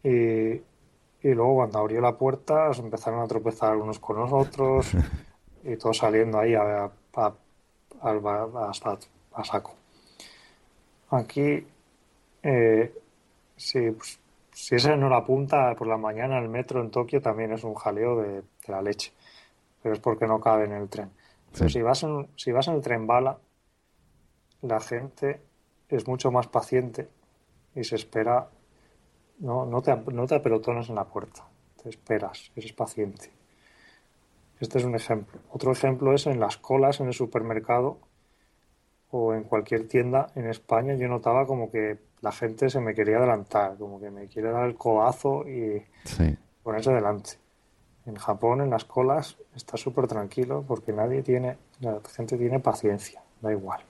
Y, y luego cuando abrió la puerta se empezaron a tropezar unos con los otros y todos saliendo ahí a, a- saco. Aquí, eh, si, pues, si esa no la punta por la mañana el metro en Tokio también es un jaleo de, de la leche, pero es porque no cabe en el tren. Pero Sí. si vas en, si vas en el tren bala, la gente es mucho más paciente y se espera, no, no te, no te apelotonas en la puerta, te esperas, eres paciente. Este es un ejemplo. Otro ejemplo es en las colas en el supermercado o en cualquier tienda en España. Yo notaba como que la gente se me quería adelantar, como que me quiere dar el codazo y Sí. ponerse delante. En Japón, en las colas, está súper tranquilo porque nadie tiene, la gente tiene paciencia, da igual.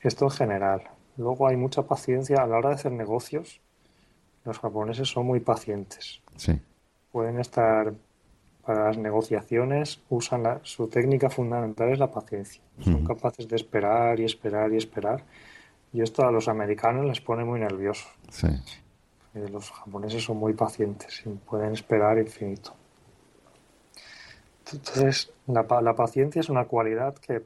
Esto en general. Luego hay mucha paciencia a la hora de hacer negocios. Los japoneses son muy pacientes. Sí. Pueden estar para las negociaciones, usan la- su técnica fundamental es la paciencia. Son capaces de esperar y esperar y esperar. Y esto a los americanos les pone muy nerviosos. Sí. Eh, Los japoneses son muy pacientes y pueden esperar infinito. Entonces, la, la paciencia es una cualidad que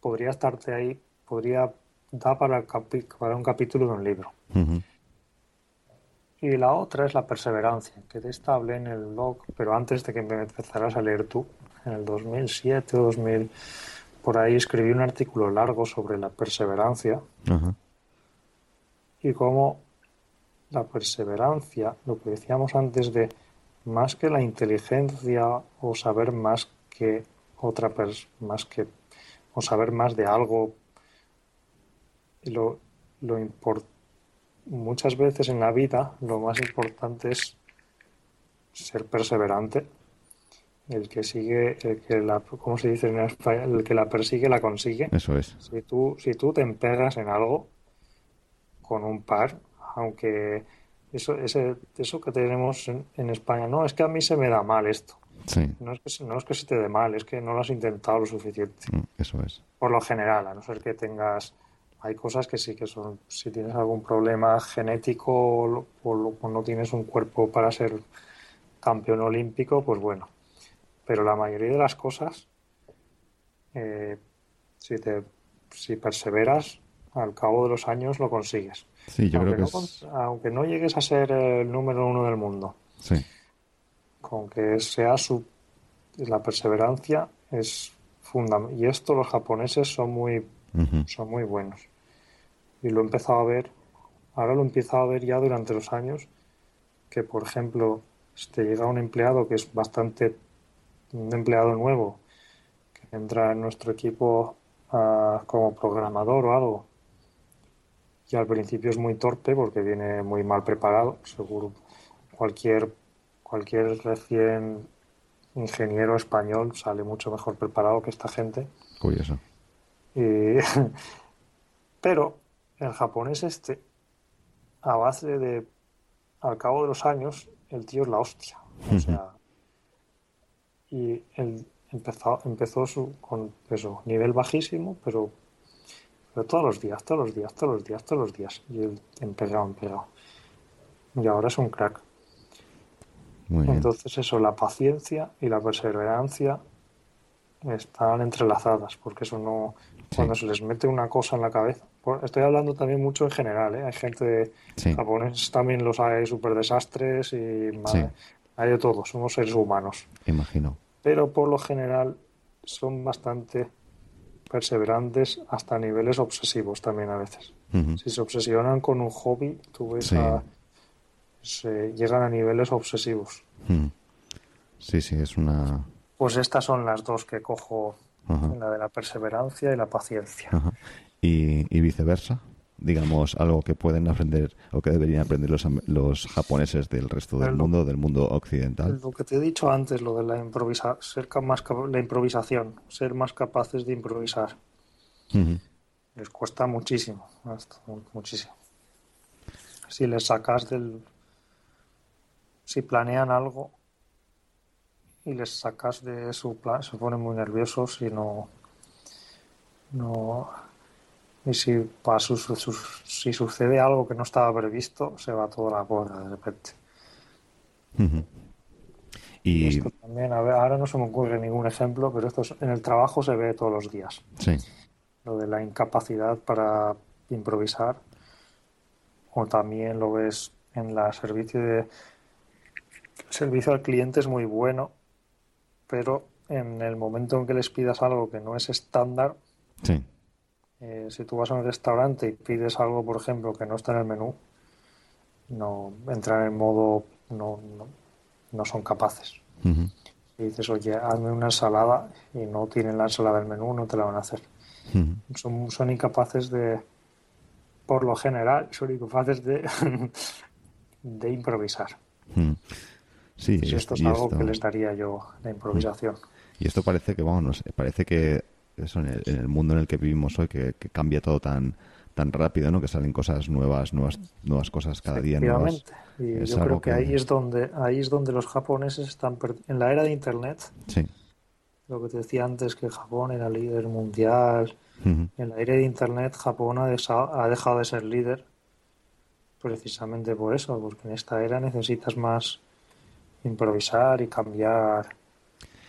podría estarte ahí, podría dar para, capi- para un capítulo de un libro. Ujú. Y la otra es la perseverancia, que de esta hablé en el blog, pero antes de que me empezaras a leer tú, en el 2007 o 2000, por ahí escribí un artículo largo sobre la perseverancia Ajá. y cómo la perseverancia, lo que decíamos antes de más que la inteligencia o saber más que otra persona, más que o saber más de algo, lo, lo muchas veces en la vida lo más importante es ser perseverante. El que sigue, el que la, ¿cómo se dice en español? El que la persigue la consigue. Eso es. Si tú, si tú te empegas en algo con un par, aunque eso, ese, eso que tenemos en, en España, no, es que a mí se me da mal esto. Sí. No es que, se- no es que se te dé mal, es que no lo has intentado lo suficiente. Mm, Eso es. Por lo general, a no ser que tengas, hay cosas que sí que son, si tienes algún problema genético o, lo- o lo- o no tienes un cuerpo para ser campeón olímpico, pues bueno. Pero la mayoría de las cosas, eh, si te, si perseveras, al cabo de los años lo consigues. Sí, yo aunque, creo que no, es. aunque no llegues a ser el número uno del mundo, Sí. con que sea su la perseverancia es fundamental. Y esto los japoneses son muy son muy buenos. Y lo he empezado a ver, ahora lo he empezado a ver ya durante los años, que por ejemplo, si te llega un empleado que es bastante, un empleado nuevo, que entra en nuestro equipo ah, como programador o algo, y al principio es muy torpe porque viene muy mal preparado, seguro cualquier, cualquier recién ingeniero español sale mucho mejor preparado que esta gente. Curioso. Y- Pero el japonés este, a base de, al cabo de los años, el tío es la hostia. O sea, y él empezó, empezó su, con eso, nivel bajísimo, pero, pero todos los días, todos los días, todos los días, todos los días. Y él empezado. Y ahora es un crack. Muy bien. Entonces eso, la paciencia y la perseverancia están entrelazadas, porque eso no, Sí. cuando se les mete una cosa en la cabeza. Estoy hablando también mucho en general, ¿eh? Hay gente Sí. japoneses también los hay súper desastres y ma- Sí. hay de todo, somos seres humanos. Imagino. Pero por lo general son bastante perseverantes hasta niveles obsesivos también a veces. Si se obsesionan con un hobby, tú ves Sí. a- se llegan a niveles obsesivos. Sí, sí, es una. Pues estas son las dos que cojo, la de la perseverancia y la paciencia. Y viceversa. Digamos, algo que pueden aprender o que deberían aprender los, los japoneses del resto del lo- mundo, del mundo occidental. Lo que te he dicho antes, lo de la improvisa ser más la improvisación, ser más capaces de improvisar, les cuesta muchísimo, muchísimo. Si les sacas del, si planean algo y les sacas de su plan, se ponen muy nerviosos y no, No. Y si, pa, su- si sucede algo que no estaba previsto, se va toda la porra de repente. Y esto también, a ver, ahora no se me ocurre ningún ejemplo, pero esto es- en el trabajo se ve todos los días. sí, Lo de la incapacidad para improvisar. O también lo ves en la servicio de el servicio al cliente es muy bueno, pero en el momento en que les pidas algo que no es estándar, sí, eh, si tú vas a un restaurante y pides algo, por ejemplo, que no está en el menú, no entran en modo no, no, no son capaces. Ujú. Si dices, oye, hazme una ensalada y no tienen la ensalada del menú, no te la van a hacer. Son, son incapaces de, por lo general, son incapaces de, de improvisar. Ujú. Sí, Y es- esto es y algo esto- que les daría yo, la improvisación. Y esto parece que, vamos, parece que eso en el, en el mundo en el que vivimos hoy, que, que cambia todo tan tan rápido, ¿no? Que salen cosas nuevas, nuevas, nuevas cosas cada día nuevas. Y Es yo creo que, que- ahí es donde ahí es donde los japoneses están per- en la era de Internet. Sí. Lo que te decía antes que Japón era líder mundial. En la era de Internet Japón ha, desa- ha dejado de ser líder precisamente por eso, porque en esta era necesitas más improvisar y cambiar.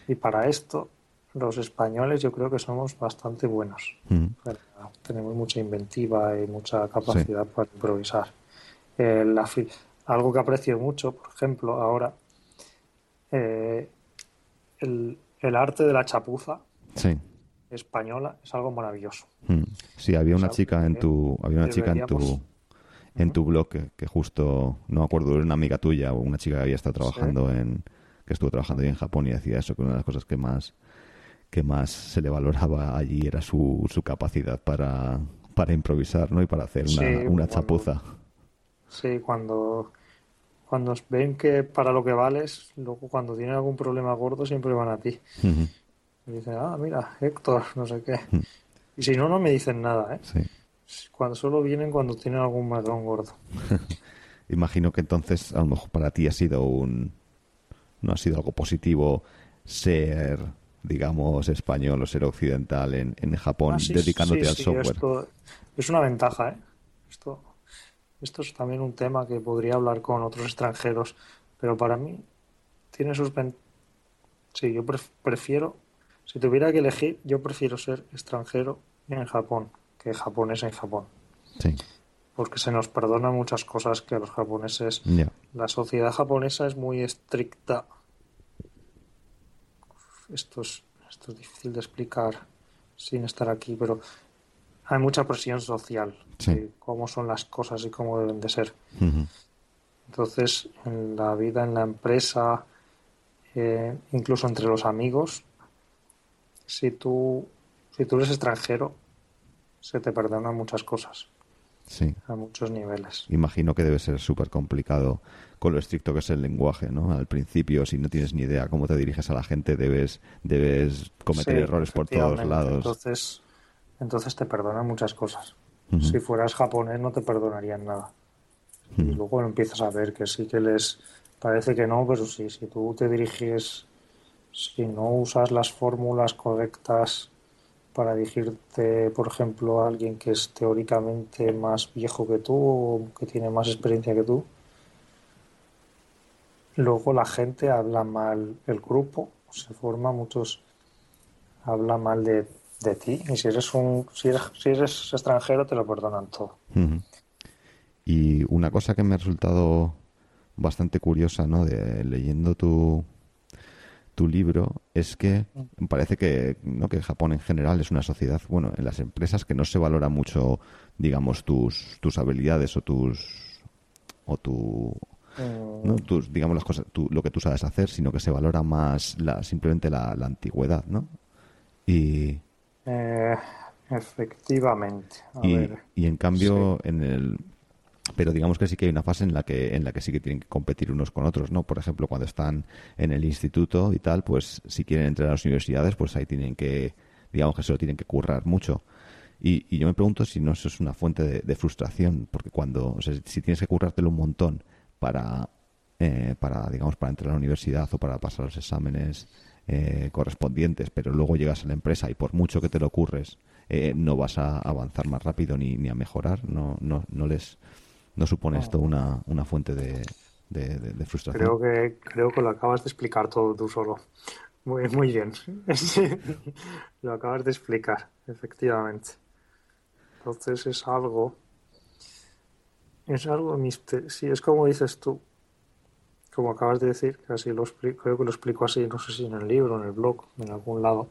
Y para esto los españoles yo creo que somos bastante buenos. Pero tenemos mucha inventiva y mucha capacidad para improvisar. Eh, la algo que aprecio mucho, por ejemplo, ahora, eh, el, el arte de la chapuza Sí. española es algo maravilloso. Mm. Sí, había una chica en tu, había una chica en tu, en tu blog que, que justo, no me acuerdo, era una amiga tuya o una chica que había estado trabajando en, que estuvo trabajando ahí en Japón y decía eso, que una de las cosas que más, que más se le valoraba allí era su, su capacidad para, para improvisar, ¿no? Y para hacer una, Sí, una cuando- chapuza. Sí, cuando, cuando ven que para lo que vales, luego cuando tienen algún problema gordo siempre van a ti. Y dicen, ah, mira, Héctor, no sé qué. Y si no, no me dicen nada, ¿eh? Sí. Cuando solo vienen cuando tienen algún marrón gordo. Imagino que entonces a lo mejor para ti ha sido un no ha sido algo positivo ser digamos español o ser occidental en, en Japón Ah, sí, dedicándote sí, al sí, software. esto es una ventaja, ¿eh? Esto, esto es también un tema que podría hablar con otros extranjeros, pero para mí tiene sus ven- Sí, yo pref- prefiero, si tuviera que elegir, yo prefiero ser extranjero en Japón que japonés en Japón, Sí, porque se nos perdonan muchas cosas que a los japoneses la sociedad japonesa es muy estricta. Esto es, esto es difícil de explicar sin estar aquí, pero hay mucha presión social Sí. de cómo son las cosas y cómo deben de ser. Entonces, en la vida, en la empresa, eh, incluso entre los amigos, si tú, si tú eres extranjero, se te perdonan muchas cosas Sí. a muchos niveles. Imagino que debe ser súper complicado con lo estricto que es el lenguaje, ¿no? Al principio, si no tienes ni idea cómo te diriges a la gente, debes, debes cometer Sí, errores por todos lados. Entonces, entonces te perdonan muchas cosas. Si fueras japonés no te perdonarían nada. Y luego empiezas a ver que sí que les parece que no, pero sí, si tú te diriges, si no usas las fórmulas correctas para dirigirte, por ejemplo, a alguien que es teóricamente más viejo que tú o que tiene más experiencia que tú, luego la gente habla mal, el grupo se forma muchos habla mal de, de ti y si eres un si eres, si eres extranjero te lo perdonan todo. Y una cosa que me ha resultado bastante curiosa, ¿no? De leyendo tu, tu libro es que me parece que, ¿no? que Japón en general es una sociedad, bueno, en las empresas que no se valora mucho, digamos, tus, tus habilidades o tus o tu Mm, ¿no? tus, digamos las cosas, tú- lo que tú sabes hacer, sino que se valora más la, simplemente la, la antigüedad, ¿no? Y, eh, efectivamente. A y, ver, y en cambio en el pero digamos que sí que hay una fase en la que en la que sí que tienen que competir unos con otros no por ejemplo cuando están en el instituto y tal pues si quieren entrar a las universidades pues ahí tienen que digamos que se lo tienen que currar mucho y, y yo me pregunto si no eso es una fuente de, frustración porque cuando o sea, si tienes que currártelo un montón para eh, para digamos para entrar a la universidad o para pasar los exámenes eh, correspondientes pero luego llegas a la empresa y por mucho que te lo curres eh, no vas a avanzar más rápido ni, ni a mejorar. No, no, no les no supone esto una, una fuente de, de, frustración. Creo que, creo que lo acabas de explicar todo tú solo. Muy, muy bien. lo acabas de explicar, efectivamente. Entonces es algo. Es algo. Sí, es como dices tú. Como acabas de decir, casi lo explico, creo que lo explico así, no sé si en el libro, en el blog, en algún lado.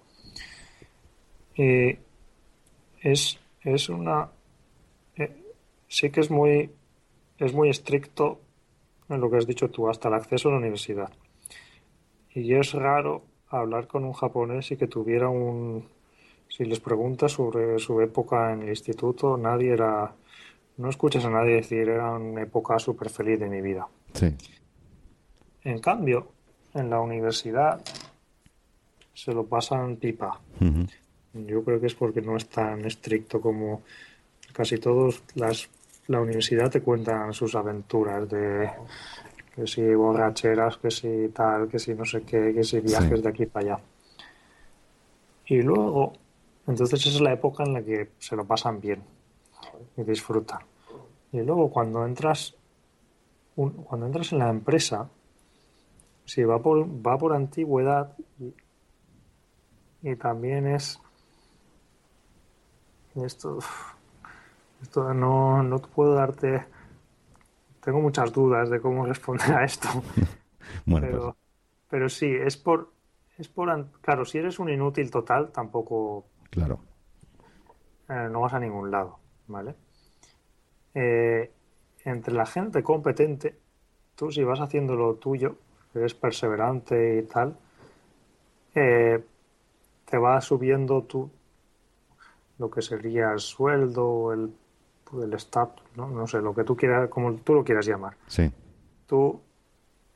Eh, es, es una. Eh, sí que es muy. Es muy estricto en lo que has dicho tú, hasta el acceso a la universidad. Y es raro hablar con un japonés y que tuviera un... Si les preguntas sobre su época en el instituto, nadie era... No escuchas a nadie decir, era una época súper feliz de mi vida. Sí. En cambio, en la universidad se lo pasan pipa. Yo creo que es porque no es tan estricto como casi todos las la universidad te cuentan sus aventuras de que si borracheras, que si tal, que si no sé qué, que si viajes de aquí para allá. Y luego, entonces esa es la época en la que se lo pasan bien y disfrutan. Y luego cuando entras, cuando entras en la empresa, si va por, va por antigüedad y, y también es esto esto no, no puedo darte. Tengo muchas dudas de cómo responder a esto. bueno, pero, pues. pero sí, es por, es por. Claro, si eres un inútil total, tampoco. Claro. Eh, no vas a ningún lado, ¿vale? Eh, entre la gente competente, tú si vas haciendo lo tuyo, eres perseverante y tal, eh, te va subiendo tu, lo que sería el sueldo, el el estatus, ¿no? no sé, lo que tú quieras, como tú lo quieras llamar. Sí. Tú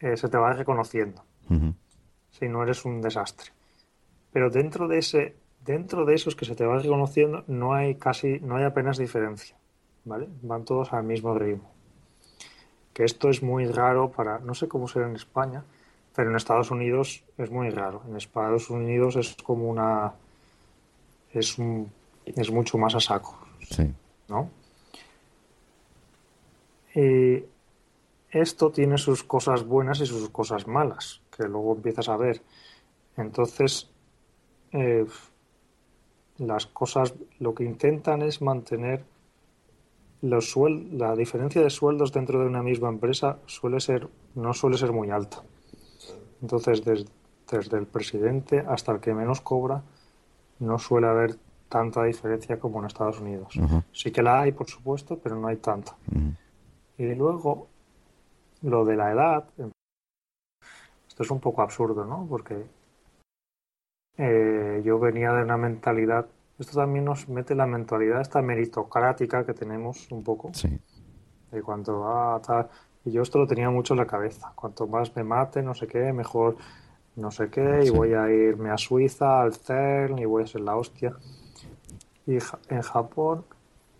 eh, se te va reconociendo. Si no eres un desastre. Pero dentro de ese, dentro de esos que se te va reconociendo, no hay casi, no hay apenas diferencia. ¿Vale? Van todos al mismo ritmo. Que esto es muy raro para, no sé cómo será en España, pero en Estados Unidos es muy raro. En Estados Unidos es como una, es un, es mucho más a saco. Sí. ¿No? Y esto tiene sus cosas buenas y sus cosas malas, que luego empiezas a ver. Entonces, eh, las cosas, lo que intentan es mantener los suel la diferencia de sueldos dentro de una misma empresa suele ser, no suele ser muy alta. Entonces, desde el presidente hasta el que menos cobra, no suele haber tanta diferencia como en Estados Unidos. Sí que la hay, por supuesto, pero no hay tanta. Y luego, lo de la edad, esto es un poco absurdo, ¿no? Porque eh, yo venía de una mentalidad, esto también nos mete la mentalidad esta meritocrática que tenemos un poco. Sí. De cuanto ah, tal. Y yo esto lo tenía mucho en la cabeza. Cuanto más me mate, no sé qué, mejor no sé qué, y voy a irme a Suiza, al CERN, y voy a ser la hostia. Y en Japón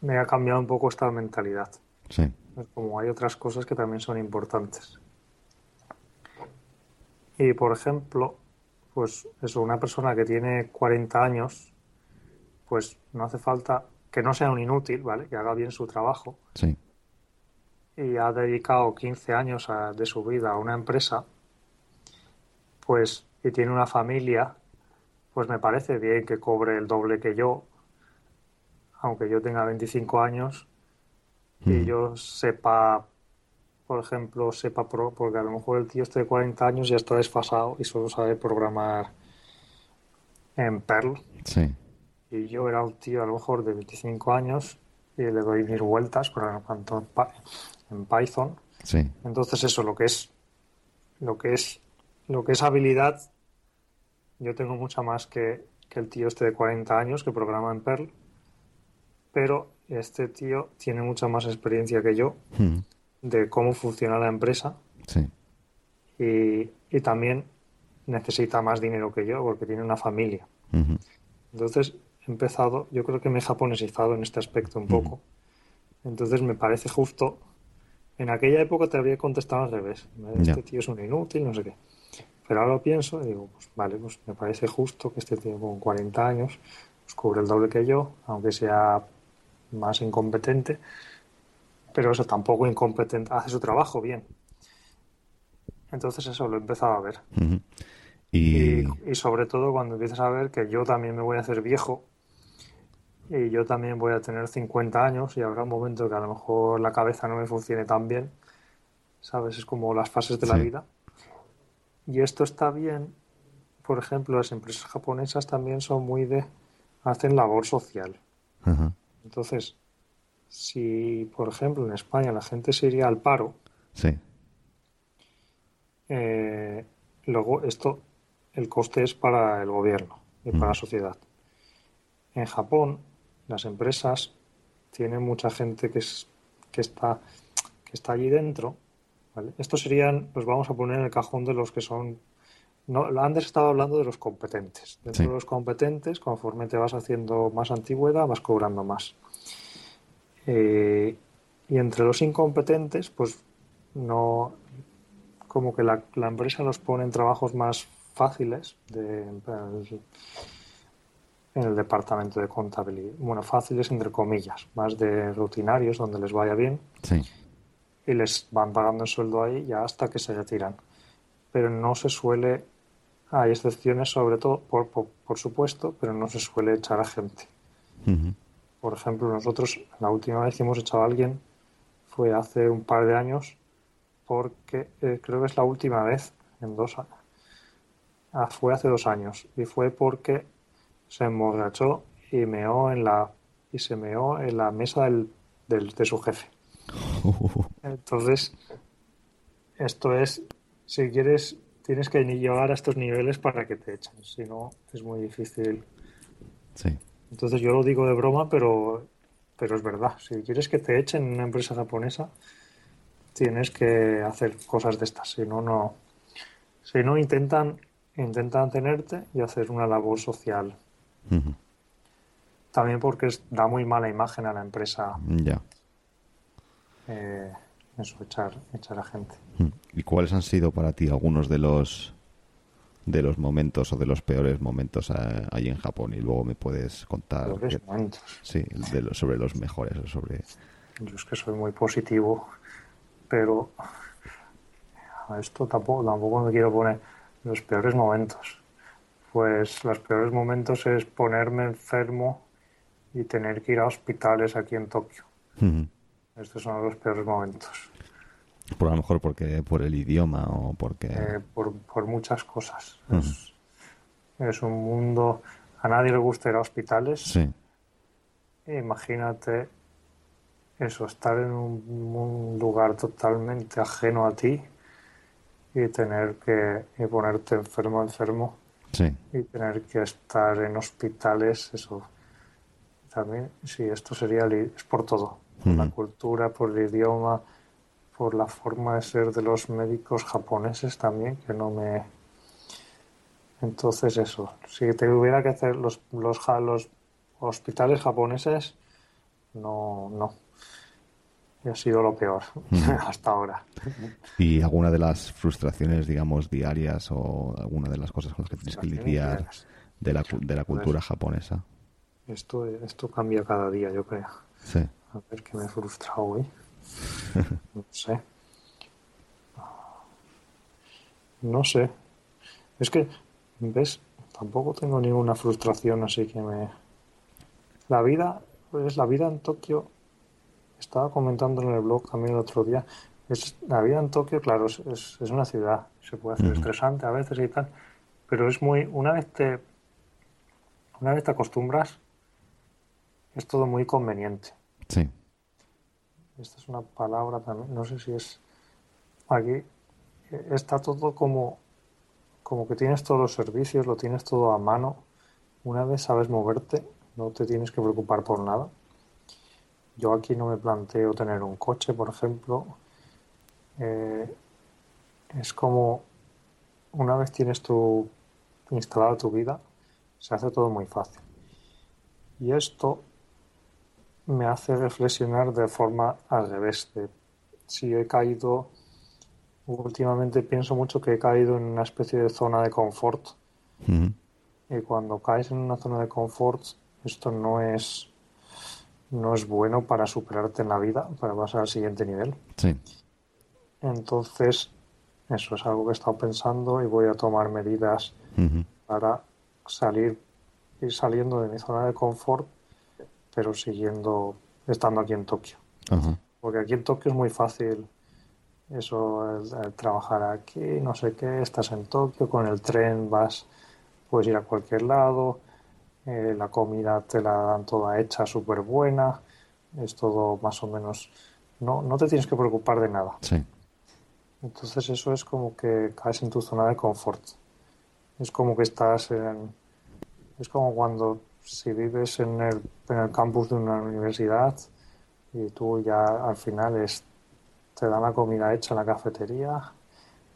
me ha cambiado un poco esta mentalidad. Sí. Como hay otras cosas que también son importantes. Y por ejemplo, pues eso, una persona que tiene 40 años, pues no hace falta que no sea un inútil, ¿vale? Que haga bien su trabajo. Sí. Y ha dedicado 15 años de su vida a una empresa, pues, y tiene una familia, pues me parece bien que cobre el doble que yo, aunque yo tenga 25 años, que yo sepa, por ejemplo, sepa pro, porque a lo mejor el tío este de 40 años ya está desfasado y solo sabe programar en Perl. Sí. Y yo era un tío a lo mejor de 25 años y le doy mis vueltas por tanto en Python. Sí. Entonces eso, lo que es lo que es lo que es habilidad, yo tengo mucha más que, que el tío este de 40 años que programa en Perl, pero este tío tiene mucha más experiencia que yo hmm. de cómo funciona la empresa sí. y, y, también necesita más dinero que yo porque tiene una familia. Entonces he empezado, yo creo que me he japonesizado en este aspecto un poco. Entonces me parece justo, en aquella época te habría contestado al revés. Este tío es un inútil, no sé qué. Pero ahora lo pienso y digo, pues vale, pues me parece justo que este tío con 40 años pues cubre el doble que yo, aunque sea más incompetente, pero eso tampoco incompetente, hace su trabajo bien. Entonces eso lo he empezado a ver. y... y... sobre todo cuando empiezas a ver que yo también me voy a hacer viejo y yo también voy a tener 50 años y habrá un momento que a lo mejor la cabeza no me funcione tan bien, ¿sabes? Es como las fases de la vida. Y esto está bien, por ejemplo, las empresas japonesas también son muy de, hacen labor social. Entonces, si, por ejemplo, en España la gente se iría al paro, sí. Eh, luego esto, el coste es para el gobierno y para la sociedad. En Japón, las empresas tienen mucha gente que, es, que, está, que está allí dentro. Estos serían, los vamos a poner en el cajón de los que son. No, antes estaba hablando de los competentes. Dentro de los competentes, conforme te vas haciendo más antigüedad, vas cobrando más. Eh, y entre los incompetentes, pues no. Como que la, la empresa los pone en trabajos más fáciles de, en el departamento de contabilidad. Bueno, fáciles entre comillas, más de rutinarios donde les vaya bien. Sí. Y les van pagando el sueldo ahí ya hasta que se retiran. Pero no se suele, hay excepciones sobre todo, por, por, supuesto, pero no se suele echar a gente. Por ejemplo, nosotros la última vez que hemos echado a alguien fue hace un par de años porque eh, creo que es la última vez en dos años. Ah, fue hace dos años y fue porque se emborrachó y meó en la y se meó en la mesa del, de su jefe. Entonces, esto es, si quieres, tienes que llegar a estos niveles para que te echen, si no, es muy difícil. Sí. Entonces yo lo digo de broma, pero, pero es verdad. Si quieres que te echen en una empresa japonesa, tienes que hacer cosas de estas, si no, no. Si no, intentan, intentan tenerte y hacer una labor social también porque da muy mala imagen a la empresa. Ya. Eh, eso, echar, echar a gente. ¿Y cuáles han sido para ti algunos de los de los momentos o de los peores momentos eh, ahí en Japón? Y luego me puedes contar. momentos. Sí, sobre los mejores o sobre. Yo es que soy muy positivo, pero esto tampoco, tampoco me quiero poner los peores momentos. Pues los peores momentos es ponerme enfermo y tener que ir a hospitales aquí en Tokio. Estos son los peores momentos. Por lo mejor porque por el idioma o porque... Eh, por, por, muchas cosas. es, es, un mundo... A nadie le gusta ir a hospitales. Sí. Imagínate eso, estar en un, lugar totalmente ajeno a ti y tener que y ponerte enfermo, enfermo y tener que estar en hospitales, eso también, sí, esto sería, es por todo, por la cultura, por el idioma, por la forma de ser de los médicos japoneses también, que no me... Entonces eso, si te hubiera que hacer los, los, los hospitales japoneses, no, no, y ha sido lo peor hasta ahora. ¿Y alguna de las frustraciones, digamos, diarias o alguna de las cosas con las que tienes que lidiar de la, de la cultura japonesa? Esto, esto cambia cada día, yo creo. Sí. A ver qué me frustra hoy. No sé. No sé. Es que, ¿ves? Tampoco tengo ninguna frustración, así que me... La vida, pues la vida en Tokio estaba comentando en el blog también el otro día, es, la vida en Tokio, claro, es, es, una ciudad, se puede hacer estresante a veces y tal, pero es muy, una vez te, una vez te acostumbras, es todo muy conveniente. Sí. Esta es una palabra también, no sé si es aquí, está todo como, como que tienes todos los servicios, lo tienes todo a mano, una vez sabes moverte, no te tienes que preocupar por nada. Yo aquí no me planteo tener un coche, por ejemplo. Eh, es como una vez tienes tu instalada tu vida, se hace todo muy fácil. Y esto me hace reflexionar de forma al revés. De, si he caído, últimamente pienso mucho que he caído en una especie de zona de confort. Y cuando caes en una zona de confort, esto no es no es bueno para superarte en la vida, para pasar al siguiente nivel. Sí. Entonces, eso es algo que he estado pensando y voy a tomar medidas para salir, ir saliendo de mi zona de confort, pero siguiendo, estando aquí en Tokio. Ajá. Porque aquí en Tokio es muy fácil eso, el- el trabajar aquí, no sé qué, estás en Tokio, con el tren vas, puedes ir a cualquier lado, eh, la comida te la dan toda hecha, súper buena, es todo más o menos, no, no te tienes que preocupar de nada. Sí. Entonces eso es como que caes en tu zona de confort. Es como que estás en... Es como cuando si vives en el, en el campus de una universidad y tú ya al final es, te dan la comida hecha en la cafetería,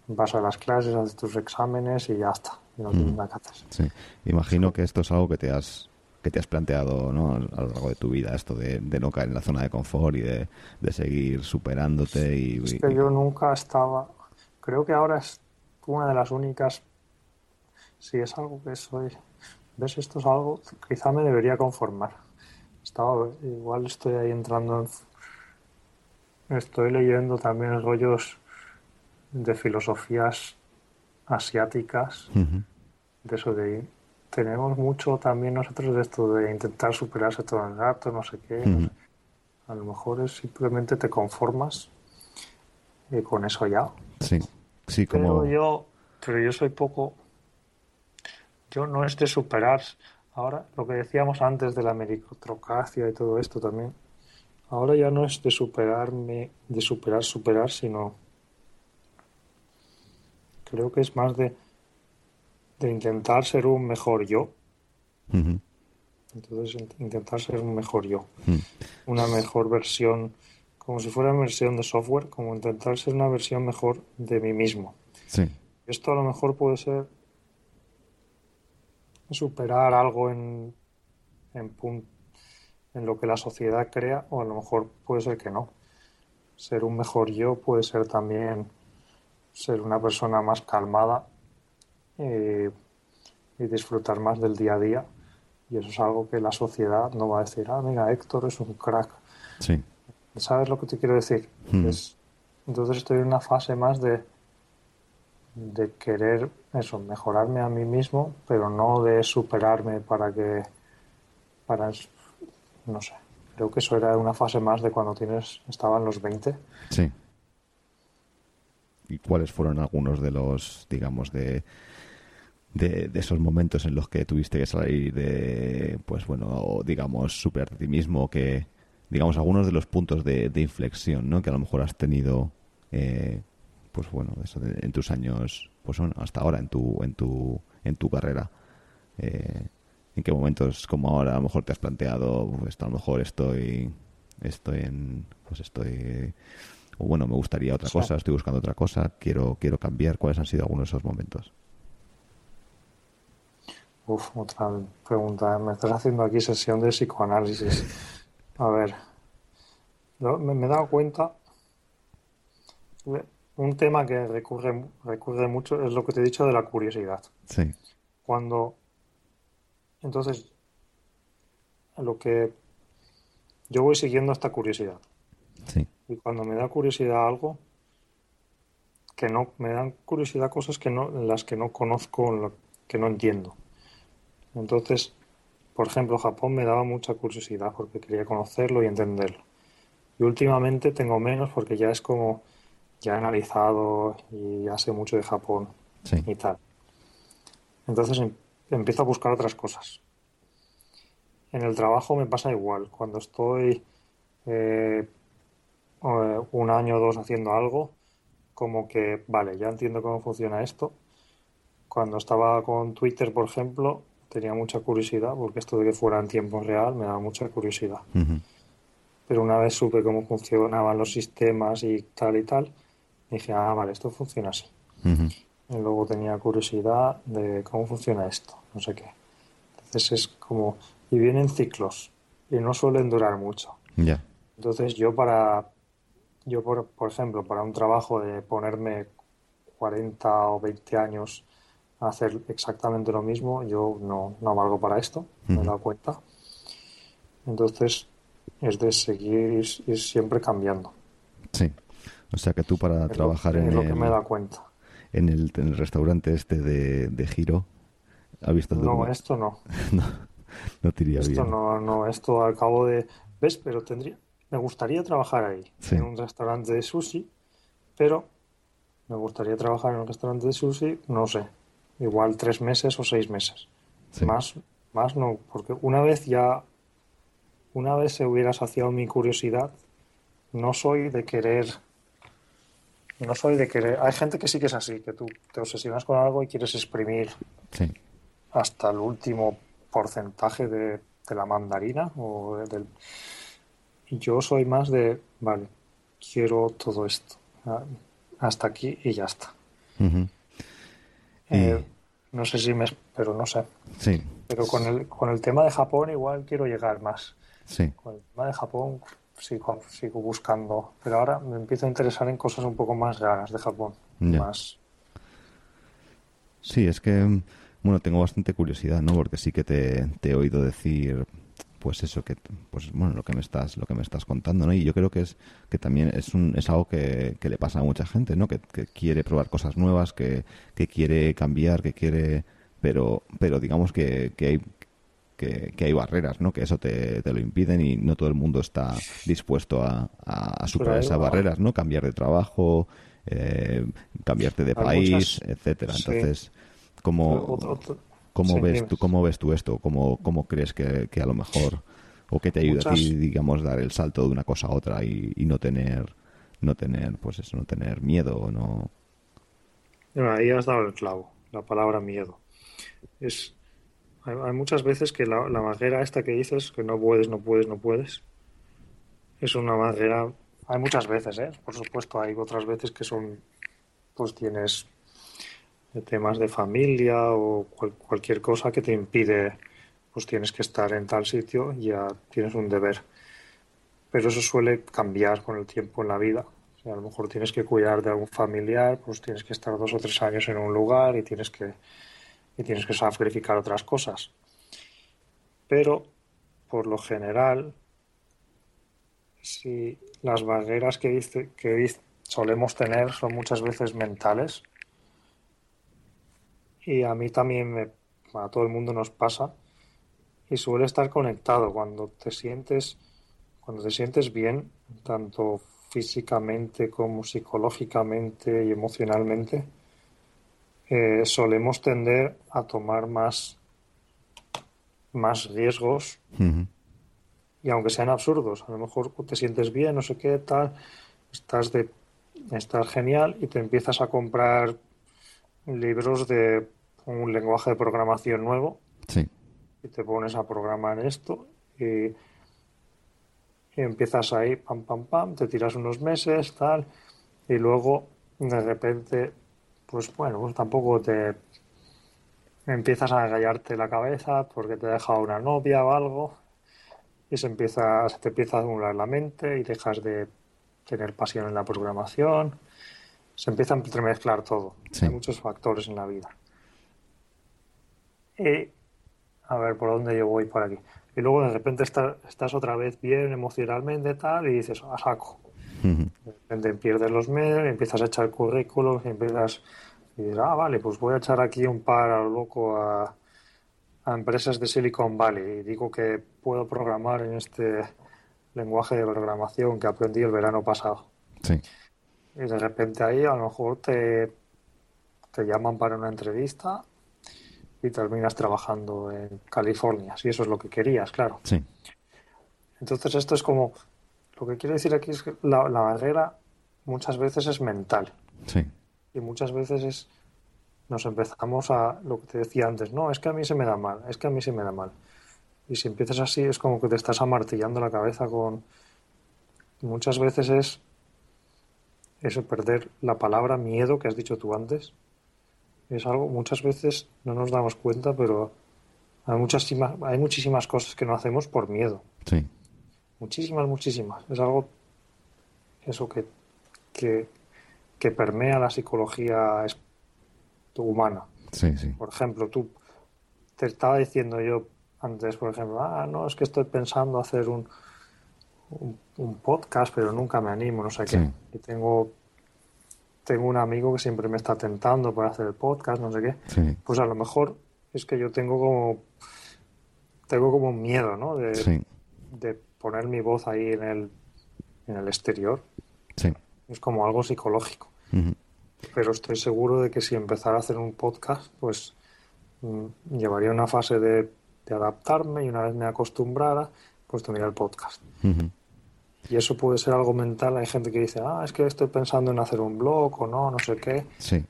vas a las clases, haces tus exámenes y ya está. No tienes nada que hacer. Sí. Imagino que esto es algo que te has que te has planteado ¿no? a lo largo de tu vida, esto de, de no caer en la zona de confort y de, de seguir superándote y, Es y- que yo nunca estaba. Creo que ahora es una de las únicas. Si es algo que soy. ¿Ves? Esto es algo. Quizá me debería conformar. Estaba, igual estoy ahí entrando en. Estoy leyendo también rollos de filosofías asiáticas. De eso de. Tenemos mucho también nosotros de esto de intentar superarse todo el rato, no sé qué. A lo mejor es simplemente te conformas y con eso ya. Sí. Sí, como Pero yo, pero yo soy poco. Yo no es de superar. Ahora, lo que decíamos antes de la meritocracia y todo esto también. Ahora ya no es de superarme, de superar, superar, sino. Creo que es más de, de intentar ser un mejor yo. Entonces, in- intentar ser un mejor yo. Una mejor versión, como si fuera una versión de software, como intentar ser una versión mejor de mí mismo. Sí. Esto a lo mejor puede ser superar algo en, en, lo que la sociedad crea, o a lo mejor puede ser que no. Ser un mejor yo puede ser también ser una persona más calmada eh, y disfrutar más del día a día. Y eso es algo que la sociedad no va a decir, ah, mira, Héctor es un crack. Sí. ¿Sabes lo que te quiero decir? Mm. Es- entonces estoy en una fase más de, de querer eso, mejorarme a mí mismo, pero no de superarme para que, para, no sé, creo que eso era una fase más de cuando tienes, estaban los 20. Sí. ¿Y cuáles fueron algunos de los, digamos, de, de, esos momentos en los que tuviste que salir de, pues bueno, digamos, superarte a ti mismo, que, digamos, algunos de los puntos de, de inflexión, ¿no? Que a lo mejor has tenido, eh, pues bueno, eso de- en tus años, pues bueno, hasta ahora en tu, en tu, en tu carrera. Eh, ¿En qué momentos como ahora a lo mejor te has planteado, pues a lo mejor estoy, estoy en, pues estoy, o bueno, me gustaría otra cosa, estoy buscando otra cosa, quiero, quiero cambiar? ¿Cuáles han sido algunos de esos momentos? Uf, otra pregunta. Me estás haciendo aquí sesión de psicoanálisis. A ver, me he dado cuenta. Un tema que recurre, recurre mucho es lo que te he dicho de la curiosidad. Sí. Cuando. Entonces, lo que. Yo voy siguiendo esta curiosidad. Sí. Y cuando me da curiosidad algo, que no, me dan curiosidad cosas que no, en las que no conozco, que no entiendo. Entonces, por ejemplo, Japón me daba mucha curiosidad porque quería conocerlo y entenderlo. Y últimamente tengo menos porque ya es como, ya he analizado y ya sé mucho de Japón Sí. y tal. Entonces em- empiezo a buscar otras cosas. En el trabajo me pasa igual. Cuando estoy eh, eh, un año o dos haciendo algo, como que, vale, ya entiendo cómo funciona esto. Cuando estaba con Twitter, por ejemplo, tenía mucha curiosidad, porque esto de que fuera en tiempo real me daba mucha curiosidad. Pero una vez supe cómo funcionaban los sistemas y tal y tal, dije, ah, vale, esto funciona así. Y luego tenía curiosidad de cómo funciona esto, no sé qué. Entonces es como, y vienen ciclos, y no suelen durar mucho. Ya. Entonces yo para, yo por, por ejemplo, para un trabajo de ponerme 40 o 20 años a hacer exactamente lo mismo, yo no, no valgo para esto, me he dado cuenta. Entonces es de seguir y, siempre cambiando. Sí. O sea que tú para trabajar en, lo el, que me da cuenta. En, el, en el restaurante este de, de Giro, ¿has visto? No, esto no. no, no te iría esto bien. no, no, esto al cabo de... ¿Ves? Pero tendría... Me gustaría trabajar ahí, Sí. en un restaurante de sushi, pero me gustaría trabajar en un restaurante de sushi, no sé, igual tres meses o seis meses. Sí. Más, más no, porque una vez ya, una vez se hubiera saciado mi curiosidad, no soy de querer, no soy de querer. Hay gente que sí que es así, que tú te obsesionas con algo y quieres exprimir Sí. hasta el último porcentaje de, de la mandarina o del... Yo soy más de, vale, quiero todo esto, ah, hasta aquí y ya está. Eh, no sé si me... pero no sé. Sí, Pero con el, con el tema de Japón igual quiero llegar más. sí. Con el tema de Japón sigo, sigo buscando, pero ahora me empiezo a interesar en cosas un poco más raras de Japón. Más, Sí, es que, mm, bueno, tengo bastante curiosidad, ¿no? Porque sí que te, te he oído decir, pues eso, que, pues bueno, lo que me estás, lo que me estás contando, ¿no? Y yo creo que es, que también es un, es algo que, que le pasa a mucha gente, ¿no? Que, que quiere probar cosas nuevas, que, que quiere cambiar, que quiere, pero, pero digamos que, que hay, que, que hay barreras, ¿no? Que eso te, te lo impiden y no todo el mundo está dispuesto a, a- a superar esas barreras, ¿no? Cambiar de trabajo, eh, cambiarte de Hay país, muchas- etcétera. sí. Entonces, ¿cómo, cómo sí, ves tú cómo ves tú esto? ¿Cómo, cómo crees que, que a lo mejor o que te ayuda a ti, digamos, dar el salto de una cosa a otra y, y no tener no tener pues eso, no tener miedo no Bueno, ahí has dado el clavo, la palabra miedo. Es, hay, muchas veces que la, la barrera esta que dices, que no puedes, no puedes, no puedes, es una barrera. Hay muchas veces, ¿eh? Por supuesto, hay otras veces que son, pues tienes temas de familia o cual- cualquier cosa que te impide, pues tienes que estar en tal sitio y ya tienes un deber. Pero eso suele cambiar con el tiempo en la vida. A lo mejor tienes que cuidar de algún familiar, pues tienes que estar dos o tres años en un lugar y tienes que, y tienes que sacrificar otras cosas. Pero, por lo general, si las barreras que, dice, que solemos tener son muchas veces mentales, y a mí también, me, a todo el mundo nos pasa, y suele estar conectado cuando te sientes, cuando te sientes bien, tanto físicamente como psicológicamente y emocionalmente, eh, solemos tender a tomar más, más riesgos. Y aunque sean absurdos, a lo mejor te sientes bien, no sé qué, tal, estás de estás genial y te empiezas a comprar libros de un lenguaje de programación nuevo. Sí. Y te pones a programar esto y, y empiezas ahí, pam, pam, pam, te tiras unos meses, tal, y luego de repente, pues bueno, pues tampoco te empiezas a gallarte la cabeza porque te ha dejado una novia o algo y se empieza, se te empieza a anular la mente y dejas de tener pasión en la programación, se empieza a entremezclar todo, Sí. hay muchos factores en la vida. Y a ver por dónde yo voy por aquí. Y luego de repente estás, estás otra vez bien emocionalmente tal y dices, a saco. De repente pierdes los medios, y empiezas a echar currículos, y empiezas y dices, ah, vale, pues voy a echar aquí un par a lo loco a, a empresas de Silicon Valley y digo que puedo programar en este lenguaje de programación que aprendí el verano pasado. sí Y de repente ahí a lo mejor te, te llaman para una entrevista y terminas trabajando en California, si eso es lo que querías, claro. sí Entonces esto es como, lo que quiero decir aquí es que la, la barrera muchas veces es mental sí y muchas veces es, nos empezamos a, lo que te decía antes, no, es que a mí se me da mal, es que a mí se me da mal. Y si empiezas así es como que te estás amartillando la cabeza con... Muchas veces es eso, perder la palabra miedo que has dicho tú antes. Es algo, muchas veces no nos damos cuenta, pero hay muchísimas, hay muchísimas cosas que no hacemos por miedo. sí Muchísimas, muchísimas. Es algo, eso que, que, que permea la psicología humana. sí sí Por ejemplo, tú te estaba diciendo yo antes, por ejemplo, ah, no, es que estoy pensando hacer un, un, podcast, pero nunca me animo, no sé qué. Y tengo, tengo un amigo que siempre me está tentando para hacer el podcast, no sé qué. Pues a lo mejor es que yo tengo como tengo como miedo, ¿no? De, de poner mi voz ahí en el, en el exterior. Es como algo psicológico. Pero estoy seguro de que si empezara a hacer un podcast, pues mm, llevaría una fase de, de, adaptarme y una vez me acostumbrara, pues tendría el podcast. Y eso puede ser algo mental. Hay gente que dice, ah, es que estoy pensando en hacer un blog o no, no sé qué. Sí.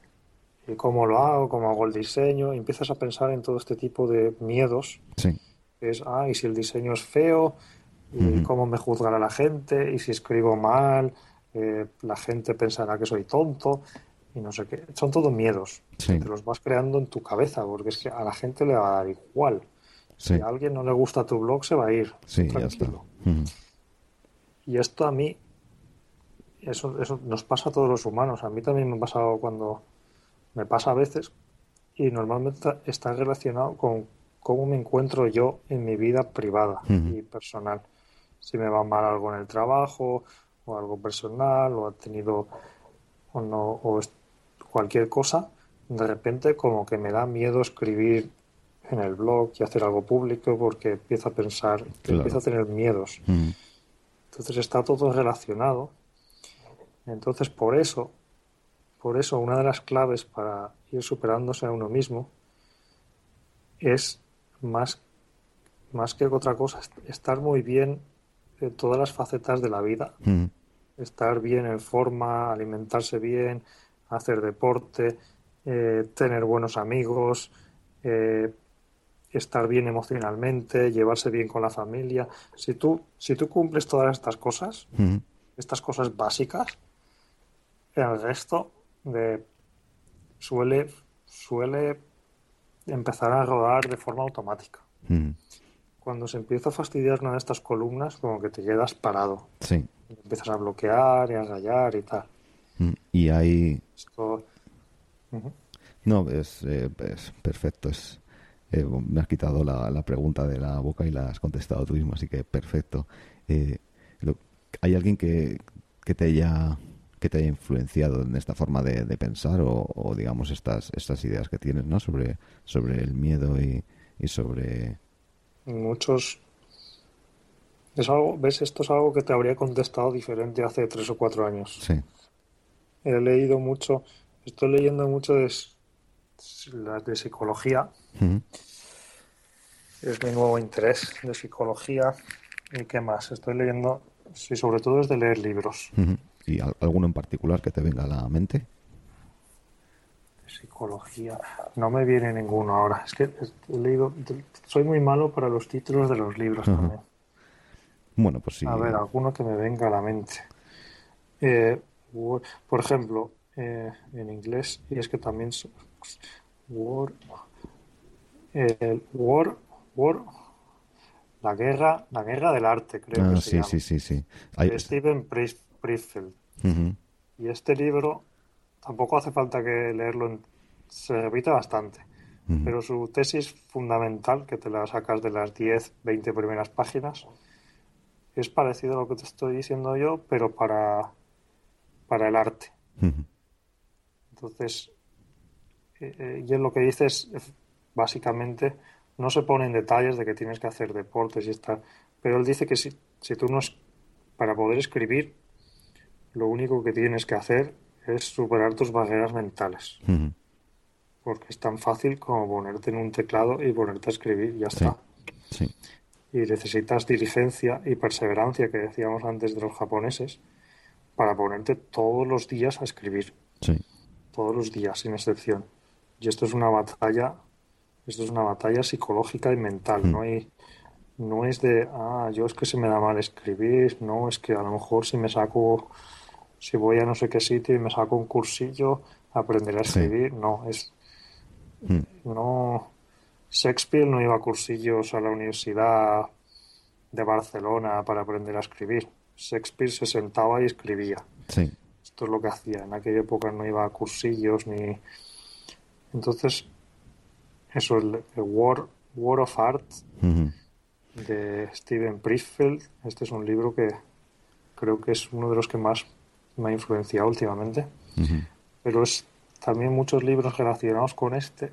Y cómo lo hago, cómo hago el diseño. Y empiezas a pensar en todo este tipo de miedos. Sí. Es, ah, y si el diseño es feo, y cómo me juzgará la gente, y si escribo mal, eh, la gente pensará que soy tonto, y no sé qué. Son todos miedos. Sí. Te los vas creando en tu cabeza, porque es que a la gente le va a dar igual. Si a alguien no le gusta tu blog, se va a ir. Sí, ya está. Y esto a mí, eso, eso nos pasa a todos los humanos. A mí también me ha pasado cuando me pasa a veces y normalmente está relacionado con cómo me encuentro yo en mi vida privada y personal. Si me va mal algo en el trabajo o algo personal o ha tenido o no o cualquier cosa, de repente como que me da miedo escribir en el blog y hacer algo público porque empiezo a pensar, empiezo a tener miedos. Entonces está todo relacionado. Entonces por eso, por eso una de las claves para ir superándose a uno mismo es más, más que otra cosa, estar muy bien en todas las facetas de la vida. Estar bien en forma, alimentarse bien, hacer deporte, eh, tener buenos amigos, eh, estar bien emocionalmente, llevarse bien con la familia. Si tú, si tú cumples todas estas cosas, estas cosas básicas, el resto de, suele, suele empezar a rodar de forma automática. Cuando se empieza a fastidiar una de estas columnas, como que te quedas parado. Sí. empiezas a bloquear y a rayar y tal. Y hay... No, es, eh, es perfecto. Es, eh, me has quitado la, pregunta de la boca y la has contestado tú mismo, así que perfecto. Eh, ¿Hay alguien que, que, te haya que te haya influenciado en esta forma de, pensar o, digamos estas estas ideas que tienes no sobre sobre el miedo y, y sobre muchos es algo ves esto es algo que te habría contestado diferente hace tres o cuatro años sí he leído mucho estoy leyendo mucho de las de psicología es mi nuevo interés de psicología. ¿Y qué más? Estoy leyendo, sí, sobre todo es de leer libros. ¿Y alguno en particular que te venga a la mente? Psicología. No me viene ninguno ahora. Es que he leído. Soy muy malo para los títulos de los libros también. Bueno, pues sí. A ver, alguno que me venga a la mente. Eh, por ejemplo, eh, en inglés, y es que también. El War, War, la guerra, la guerra del arte, creo ah, que sí, sí, sí, sí, De Steven Pressfield. Y este libro tampoco hace falta que leerlo, se repite bastante. Pero su tesis fundamental, que te la sacas de las 10, 20 primeras páginas, es parecido a lo que te estoy diciendo yo, pero para, para el arte. Entonces, eh, eh, y en lo que dice es básicamente no se pone en detalles de que tienes que hacer deportes y estar, pero él dice que si, si tú no, para poder escribir, lo único que tienes que hacer es superar tus barreras mentales. Porque es tan fácil como ponerte en un teclado y ponerte a escribir, y ya está. Y necesitas diligencia y perseverancia, que decíamos antes de los japoneses, para ponerte todos los días a escribir. Todos los días, sin excepción. Y esto es una batalla esto es una batalla psicológica y mental, no hay no es de, ah, yo es que se me da mal escribir, no, es que a lo mejor si me saco, si voy a no sé qué sitio y me saco un cursillo, aprenderé a escribir, no, es, mm. no, Shakespeare no iba a cursillos a la Universidad de Barcelona para aprender a escribir, Shakespeare se sentaba y escribía. Esto es lo que hacía, en aquella época no iba a cursillos ni... Entonces, eso, el, Word War of Art de Steven Pressfield. Este es un libro que creo que es uno de los que más me ha influenciado últimamente. Pero es también muchos libros relacionados con este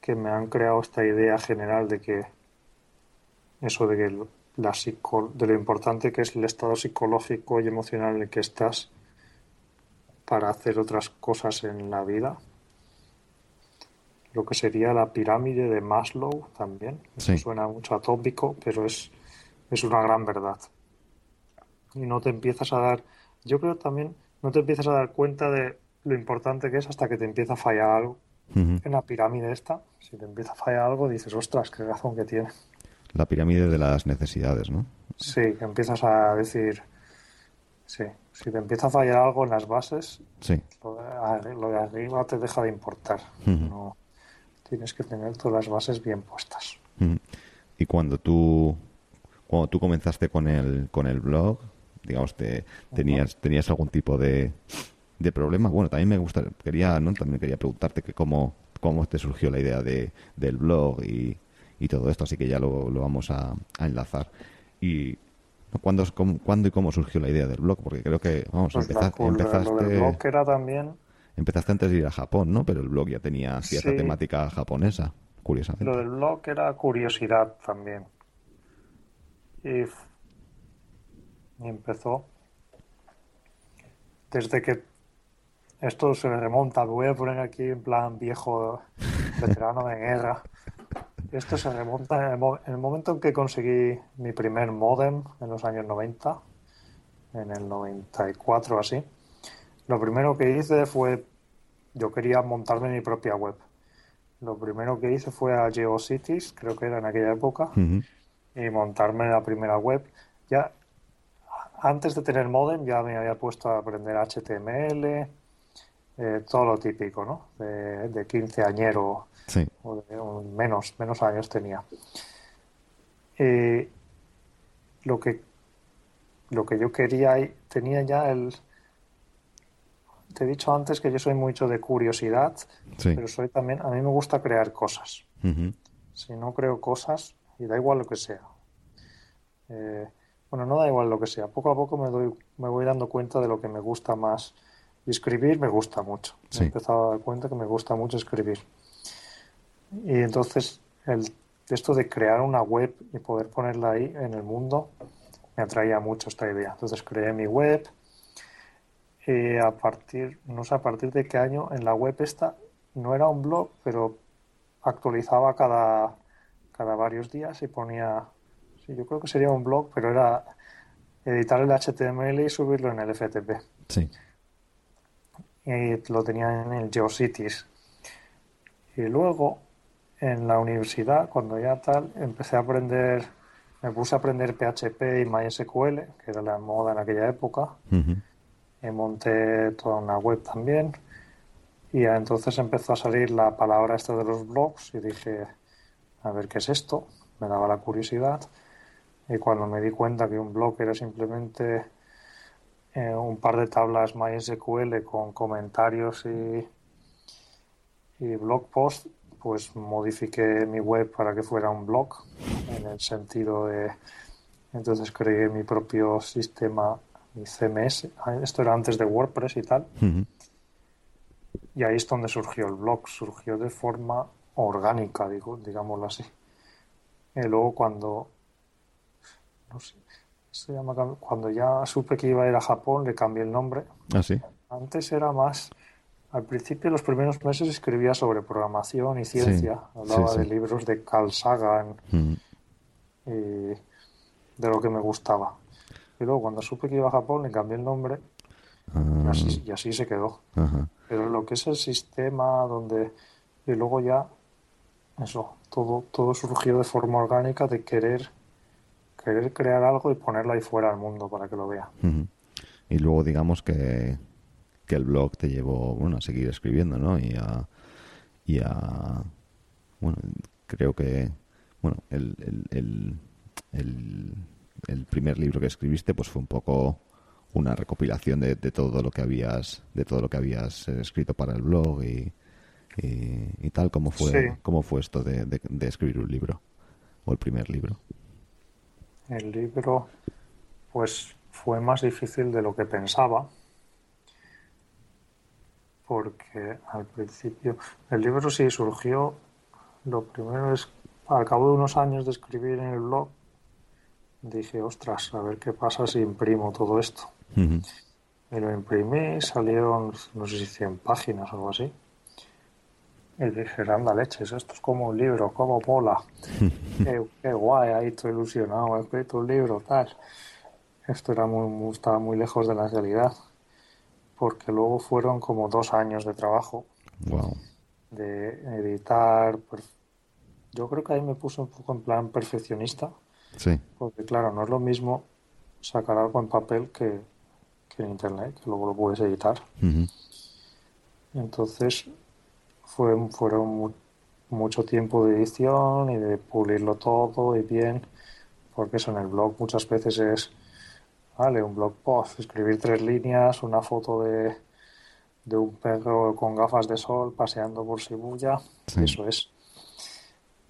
que me han creado esta idea general de que eso de que la de lo importante que es el estado psicológico y emocional en el que estás para hacer otras cosas en la vida. Lo que sería la pirámide de Maslow también. suena mucho atópico, pero es, es una gran verdad. Y no te empiezas a dar, yo creo también, no te empiezas a dar cuenta de lo importante que es hasta que te empieza a fallar algo. En la pirámide esta, si te empieza a fallar algo, dices, ostras, qué razón que tiene. La pirámide de las necesidades, ¿no? Sí, que empiezas a decir, sí, si te empieza a fallar algo en las bases, sí. lo, de, arriba te deja de importar. No, tienes que tener todas las bases bien puestas. Y cuando tú, cuando tú comenzaste con el, con el blog, digamos, te, tenías, tenías algún tipo de, de problema. Bueno, también me gusta, quería, ¿no? También quería preguntarte que cómo, cómo te surgió la idea de, del blog y, y todo esto, así que ya lo, lo vamos a, enlazar. Y ¿cuándo, ¿cuándo y cómo surgió la idea del blog? Porque creo que, vamos, pues empezaste... el blog era también... Empezaste antes de ir a Japón, ¿no? Pero el blog ya tenía cierta temática japonesa, curiosamente. Lo del blog era curiosidad también. Y, y empezó desde que esto se remonta, me voy a poner aquí en plan viejo veterano de guerra. Esto se remonta en el, momento en que conseguí mi primer modem en los años 90, en el 94 o así. Lo primero que hice fue, yo quería montarme mi propia web. Lo primero que hice fue a GeoCities, creo que era en aquella época, y montarme la primera web. Ya antes de tener modem ya me había puesto a aprender HTML, eh, todo lo típico, ¿no? De, de quinceañero o de menos, menos años tenía. lo que lo que yo quería tenía ya el te he dicho antes que yo soy mucho de curiosidad pero soy también a mí me gusta crear cosas si no creo cosas y da igual lo que sea eh, bueno no da igual lo que sea poco a poco me doy me voy dando cuenta de lo que me gusta más y escribir me gusta mucho. he empezado a dar cuenta que me gusta mucho escribir. Y entonces el, esto de crear una web y poder ponerla ahí en el mundo me atraía mucho esta idea. Entonces creé mi web y a partir, no sé a partir de qué año, en la web esta no era un blog, pero actualizaba cada, cada varios días y ponía, sí, yo creo que sería un blog, pero era editar el HTML y subirlo en el FTP. Sí y lo tenía en el GeoCities. Y luego, en la universidad, cuando ya tal, empecé a aprender, me puse a aprender PHP y MySQL, que era la moda en aquella época. Y monté toda una web también. Y entonces empezó a salir la palabra esta de los blogs y dije, a ver qué es esto. Me daba la curiosidad. Y cuando me di cuenta que un blog era simplemente eh, un par de tablas MySQL con comentarios y, y blog post, pues modifiqué mi web para que fuera un blog en el sentido de entonces creé mi propio sistema mi CMS esto era antes de WordPress y tal. Y ahí es donde surgió el blog. Surgió de forma orgánica digo digámoslo así. Y luego cuando no sé, se llama, cuando ya supe que iba a ir a Japón, le cambié el nombre. Ah, Antes era más. Al principio, los primeros meses escribía sobre programación y ciencia. Hablaba de libros de Carl Sagan mm. y de lo que me gustaba. Y luego, cuando supe que iba a Japón, le cambié el nombre y, así, ah. se quedó. Pero lo que es el sistema donde. Y luego ya. Eso, todo, todo surgió de forma orgánica de querer querer crear algo y ponerlo ahí fuera al mundo para que lo vea. Y luego digamos que, que, el blog te llevó bueno, a seguir escribiendo, ¿no? Y a, y a bueno, creo que bueno, el, el, el, el, primer libro que escribiste pues fue un poco una recopilación de, de, todo lo que habías de todo lo que habías escrito para el blog y, y, tal. ¿Cómo fue, ¿Cómo fue esto de, de, escribir un libro? ¿O el primer libro? El libro, pues fue más difícil de lo que pensaba. Porque al principio, el libro sí surgió, lo primero es, al cabo de unos años de escribir en el blog, dije, ostras, a ver qué pasa si imprimo todo esto. Y lo imprimí, salieron, no sé si 100 páginas o algo así. Y dije, anda leches, esto es como un libro, como mola. qué, guay, ahí estoy ilusionado, he escrito un libro, tal. Esto era muy, estaba muy lejos de la realidad. Porque luego fueron como dos años de trabajo. Wow. De editar. Yo creo que ahí me puse un poco en plan perfeccionista. Sí. Porque claro, no es lo mismo sacar algo en papel que, que en internet, que luego lo puedes editar. Entonces, fue, fueron mucho tiempo de edición y de pulirlo todo y bien, porque eso en el blog muchas veces es, vale, un blog post, escribir tres líneas, una foto de, de un perro con gafas de sol paseando por Shibuya, eso es.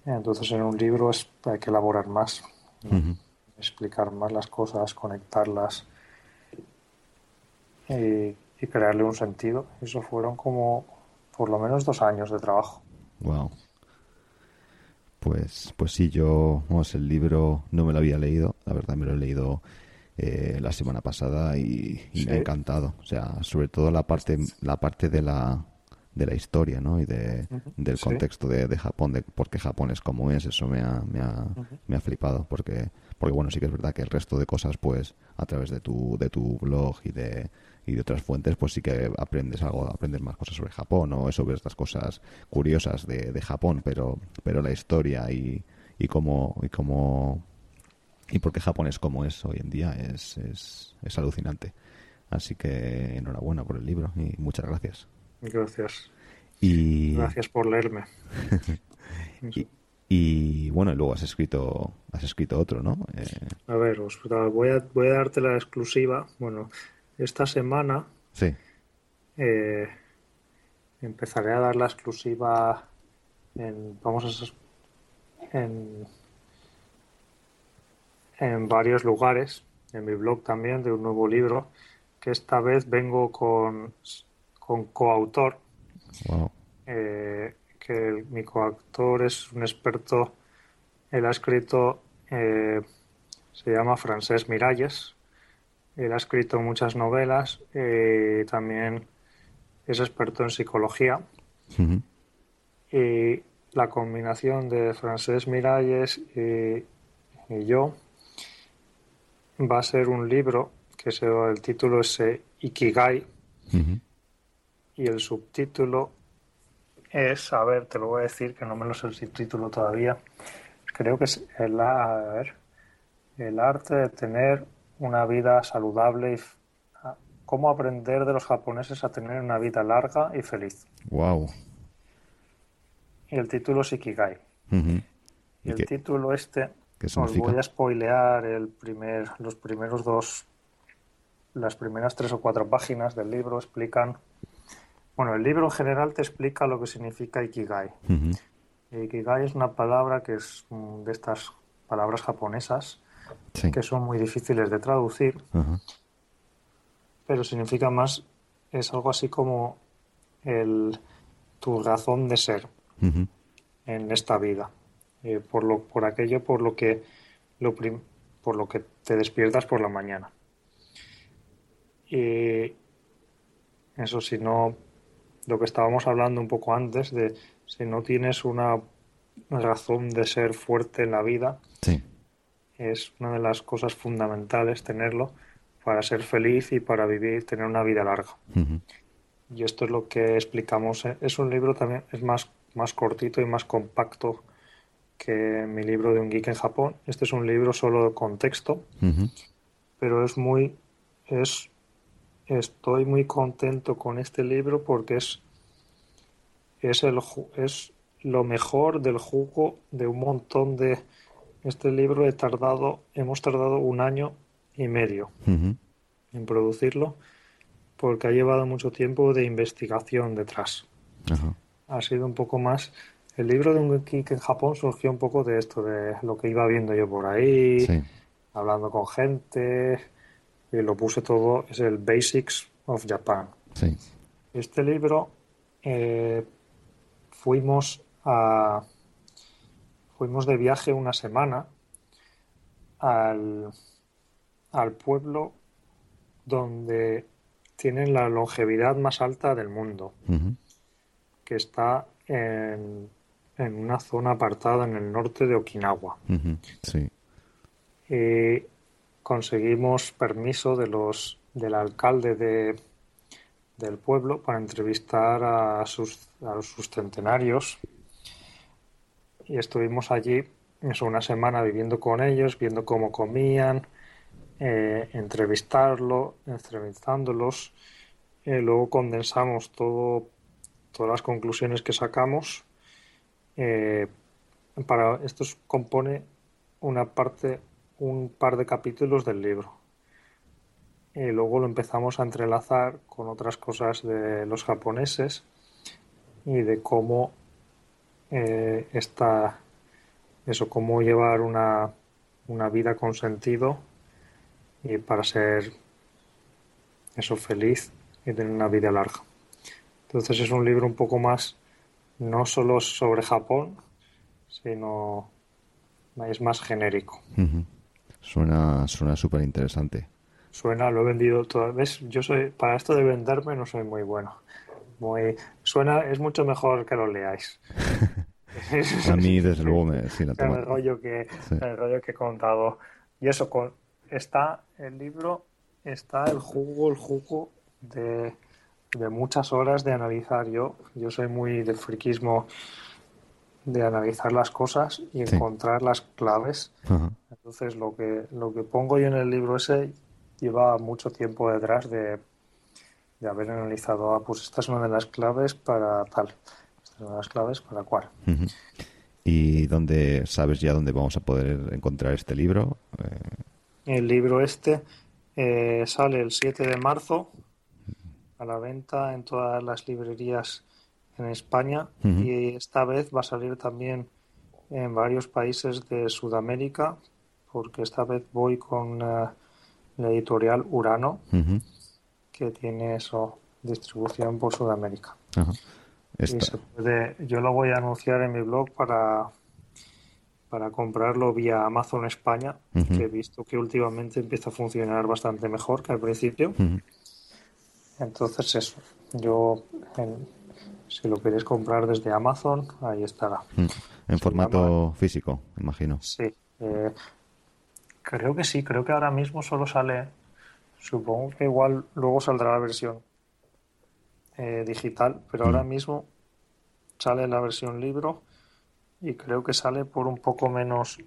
Entonces en un libro es, hay que elaborar más, explicar más las cosas, conectarlas y, y crearle un sentido. Eso fueron como por lo menos dos años de trabajo. Wow. Pues, pues sí, yo, vamos, el libro no me lo había leído, la verdad me lo he leído eh, la semana pasada y, me ha encantado. O sea, sobre todo la parte, la parte de la, de la historia, ¿no? Y de, del contexto de, de, Japón, de por qué Japón es como es, eso me ha, me ha, me ha flipado, porque, porque bueno, sí que es verdad que el resto de cosas, pues, a través de tu, de tu blog y de, y de otras fuentes, pues sí que aprendes algo, aprendes más cosas sobre Japón o sobre estas cosas curiosas de, de Japón, pero, pero la historia y, y cómo, y cómo y por qué Japón es como es hoy en día es, es, es alucinante. Así que enhorabuena por el libro y muchas gracias. Gracias. Y... Gracias por leerme. y, y, bueno, luego has escrito has escrito otro, ¿no? Eh... A ver, voy a, voy a darte la exclusiva. Bueno, esta semana sí. eh, empezaré a dar la exclusiva en, vamos a, en, en varios lugares, en mi blog también, de un nuevo libro, que esta vez vengo con, con coautor. Eh, que mi coautor es un experto, él ha escrito, eh, se llama Francés Miralles, él ha escrito muchas novelas, eh, también es experto en psicología. Y la combinación de Francés Miralles y, yo va a ser un libro que se, el título es eh, Ikigai y el subtítulo es, a ver, te lo voy a decir que no me lo sé el subtítulo todavía. Creo que es el, el arte de tener una vida saludable y cómo aprender de los japoneses a tener una vida larga y feliz. Wow. Y el título es Ikigai. Y, el título este os voy a spoilear el primer, los primeros dos, las primeras tres o cuatro páginas del libro explican. Bueno, el libro en general te explica lo que significa Ikigai. Ikigai es una palabra que es de estas palabras japonesas que son muy difíciles de traducir, pero significa más, es algo así como el, tu razón de ser en esta vida, eh, por, lo, por aquello por lo, que, lo por lo que te despiertas por la mañana. Y eso si no, lo que estábamos hablando un poco antes de si no tienes una razón de ser fuerte en la vida, es una de las cosas fundamentales tenerlo para ser feliz y para vivir, tener una vida larga. Y esto es lo que explicamos. Eh, es un libro también, es más, más cortito y más compacto que mi libro de un geek en Japón. Este es un libro solo con texto, pero es muy, es, estoy muy contento con este libro porque es, es, el, es lo mejor del jugo de un montón de, este libro he tardado, hemos tardado un año y medio en producirlo porque ha llevado mucho tiempo de investigación detrás. ha sido un poco más. El libro de un geek en Japón surgió un poco de esto, de lo que iba viendo yo por ahí, Sí. hablando con gente, y lo puse todo, es el Basics of Japan. Sí. Este libro eh, fuimos a fuimos de viaje una semana al, al pueblo donde tienen la longevidad más alta del mundo, que está en, en una zona apartada en el norte de Okinawa. Sí. Y conseguimos permiso de los del alcalde de, del pueblo para entrevistar a sus, a sus centenarios. Y estuvimos allí eso, una semana viviendo con ellos, viendo cómo comían, eh, entrevistarlo, entrevistándolos. Eh, luego condensamos todo, todas las conclusiones que sacamos. Eh, para esto es- compone una parte, un par de capítulos del libro. Y luego lo empezamos a entrelazar con otras cosas de los japoneses y de cómo eh, está eso, cómo llevar una, una vida con sentido y para ser eso feliz y tener una vida larga. Entonces es un libro un poco más, no solo sobre Japón, sino es más genérico. Suena súper interesante. Suena, lo he vendido todo. ¿Ves? Yo soy, para esto de venderme no soy muy bueno. Muy, suena, es mucho mejor que lo leáis. A mí, desde luego, me, sí, la el rollo que, Sí. el rollo que he contado. Y eso, con, está el libro, está el jugo, el jugo de, de muchas horas de analizar. Yo, yo soy muy del friquismo de analizar las cosas y Sí. encontrar las claves. Ajá. Entonces, lo que, lo que pongo yo en el libro ese lleva mucho tiempo detrás de, de haber analizado, ah, pues esta es una de las claves para tal, esta es una de las claves para cual. ¿Y dónde sabes ya dónde vamos a poder encontrar este libro? Eh, El libro este eh, sale el 7 de marzo a la venta en todas las librerías en España y esta vez va a salir también en varios países de Sudamérica porque esta vez voy con eh, la editorial Urano que tiene eso distribución por Sudamérica. Ajá. Y se puede, yo lo voy a anunciar en mi blog para, para comprarlo vía Amazon España, que he visto que últimamente empieza a funcionar bastante mejor que al principio. Entonces eso, yo en- si lo queréis comprar desde Amazon, ahí estará. Mm. En Se formato físico, imagino. Sí, eh, creo que sí, creo que ahora mismo solo sale, supongo que igual luego saldrá la versión eh, digital, pero ahora Mm. mismo sale la versión libro y creo que sale por un poco menos,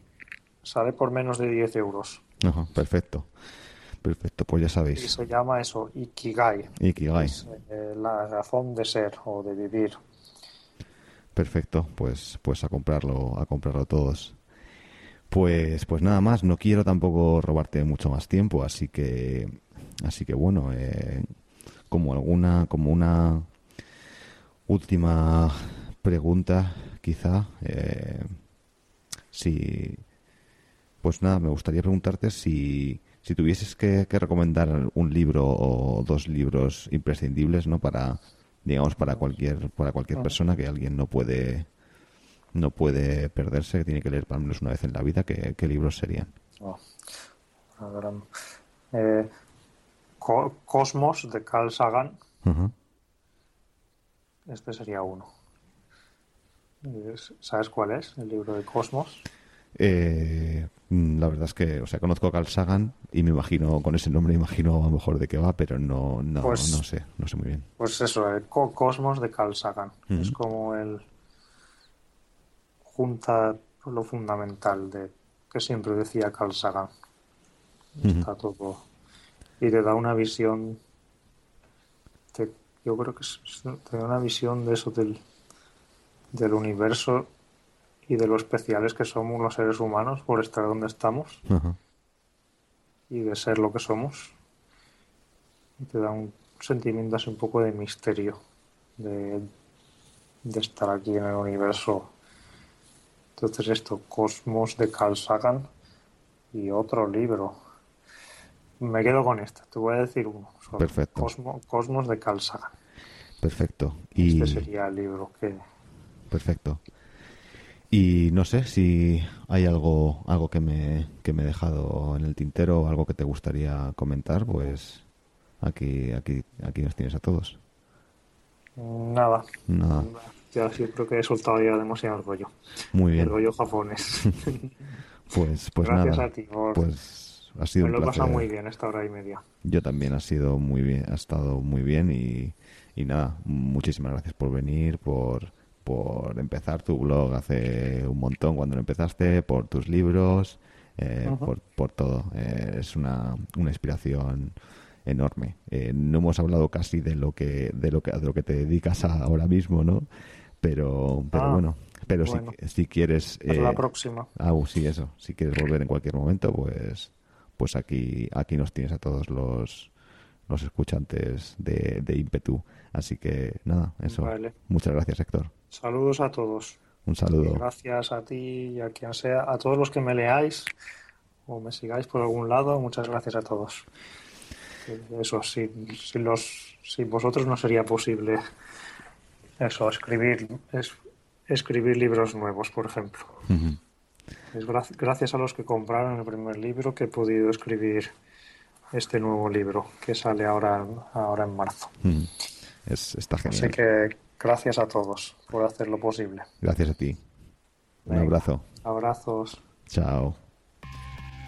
sale por menos de 10 euros. Ajá, perfecto. Perfecto, pues ya Y sabéis. se llama eso, Ikigai, Ikigai. es, eh, la razón de ser o de vivir. Perfecto, pues, pues a comprarlo, a comprarlo todos. Pues, pues nada más, no quiero tampoco robarte mucho más tiempo, así que, así que bueno, eh, como alguna, como una última pregunta, quizá, eh, si, pues nada, me gustaría preguntarte si, si tuvieses que, que recomendar un libro o dos libros imprescindibles, ¿no? Para, digamos, para cualquier, para cualquier persona que alguien no puede, no puede perderse, que tiene que leer lo menos una vez en la vida, ¿qué, qué libros serían? Oh, eh, Co- Cosmos de Carl Sagan, este sería uno. Es- ¿Sabes cuál es? El libro de Cosmos. Eh, la verdad es que, o sea, conozco a Carl Sagan y me imagino, con ese nombre, imagino a lo mejor de qué va, pero no, no, Pues- no sé, no sé muy bien. Pues eso, el Co- Cosmos de Carl Sagan. Es como el junta lo fundamental de que siempre decía Carl Sagan. Está todo y te da una visión te- yo creo que es- te da una visión de eso del del universo y de lo especiales que somos los seres humanos por estar donde estamos Ajá. y de ser lo que somos. Y te da un sentimiento así un poco de misterio, de, de estar aquí en el universo. Entonces esto, Cosmos de Carl Sagan y otro libro. Me quedo con esto, te voy a decir uno. Perfecto. Cosmos de Carl Sagan. Perfecto. Y... Este sería el libro que... Perfecto. Y no sé si hay algo, algo que, me, que me he dejado en el tintero o algo que te gustaría comentar, pues aquí, aquí, aquí nos tienes a todos. Nada. Nada. Ya, sí, creo que he soltado ya demasiado el rollo. Muy bien. El rollo japonés. pues, pues Gracias nada. a ti. Por... Pues ha sido Me lo he pasado muy bien esta hora y media. Yo también ha sido muy bien, ha estado muy bien y, y nada, muchísimas gracias por venir, por, por empezar tu blog hace un montón cuando lo empezaste, por tus libros, eh, por, por todo. Eh, es una, una inspiración enorme. Eh, no hemos hablado casi de lo que de lo que de lo que te dedicas a- ahora mismo, ¿no? Pero pero Ah, bueno, pero bueno. si, si quieres Hasta la próxima. Ah, sí, eso. Si quieres volver en cualquier momento, pues, pues aquí, aquí nos tienes a todos los, los escuchantes de, de ímpetu. Así que nada, eso. Vale. Muchas gracias, Héctor. Saludos a todos. Un saludo. Gracias a ti y a quien sea, a todos los que me leáis o me sigáis por algún lado, muchas gracias a todos. Eso, sin, sin los, sin vosotros no sería posible eso, escribir, es, escribir libros nuevos, por ejemplo. Es gra- gracias a los que compraron el primer libro que he podido escribir este nuevo libro que sale ahora, ahora en marzo. Es, está Así genial. que gracias a todos por hacerlo posible. Gracias a ti. Un Venga. abrazo. Abrazos. Chao.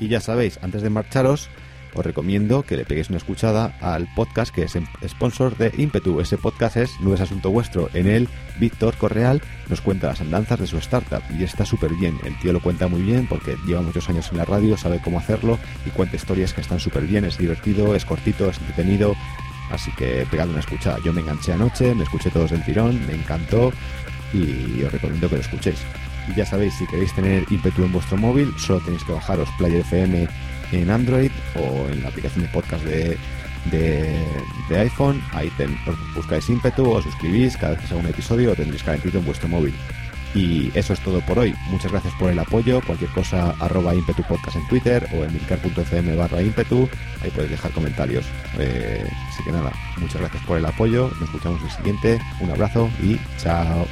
Y ya sabéis, antes de marcharos, os recomiendo que le peguéis una escuchada al podcast que es em- sponsor de Impetu. Ese podcast es No es asunto vuestro. En él, Víctor Correal nos cuenta las andanzas de su startup y está súper bien. El tío lo cuenta muy bien porque lleva muchos años en la radio, sabe cómo hacerlo y cuenta historias que están súper bien. Es divertido, es cortito, es entretenido. Así que pegad una escuchada. Yo me enganché anoche, me escuché todos del tirón, me encantó y os recomiendo que lo escuchéis. Ya sabéis, si queréis tener ímpetu en vuestro móvil, solo tenéis que bajaros Player FM en Android o en la aplicación de podcast de, de, iPhone. Ahí buscáis ímpetu, os suscribís, cada vez que salga un episodio lo tendréis calentito en vuestro móvil. Y eso es todo por hoy. Muchas gracias por el apoyo. Cualquier cosa, arroba ímpetu podcast en Twitter o en milcar.fm barra ímpetu. Ahí podéis dejar comentarios. Eh, así que nada, muchas gracias por el apoyo. Nos escuchamos el siguiente. Un abrazo y chao.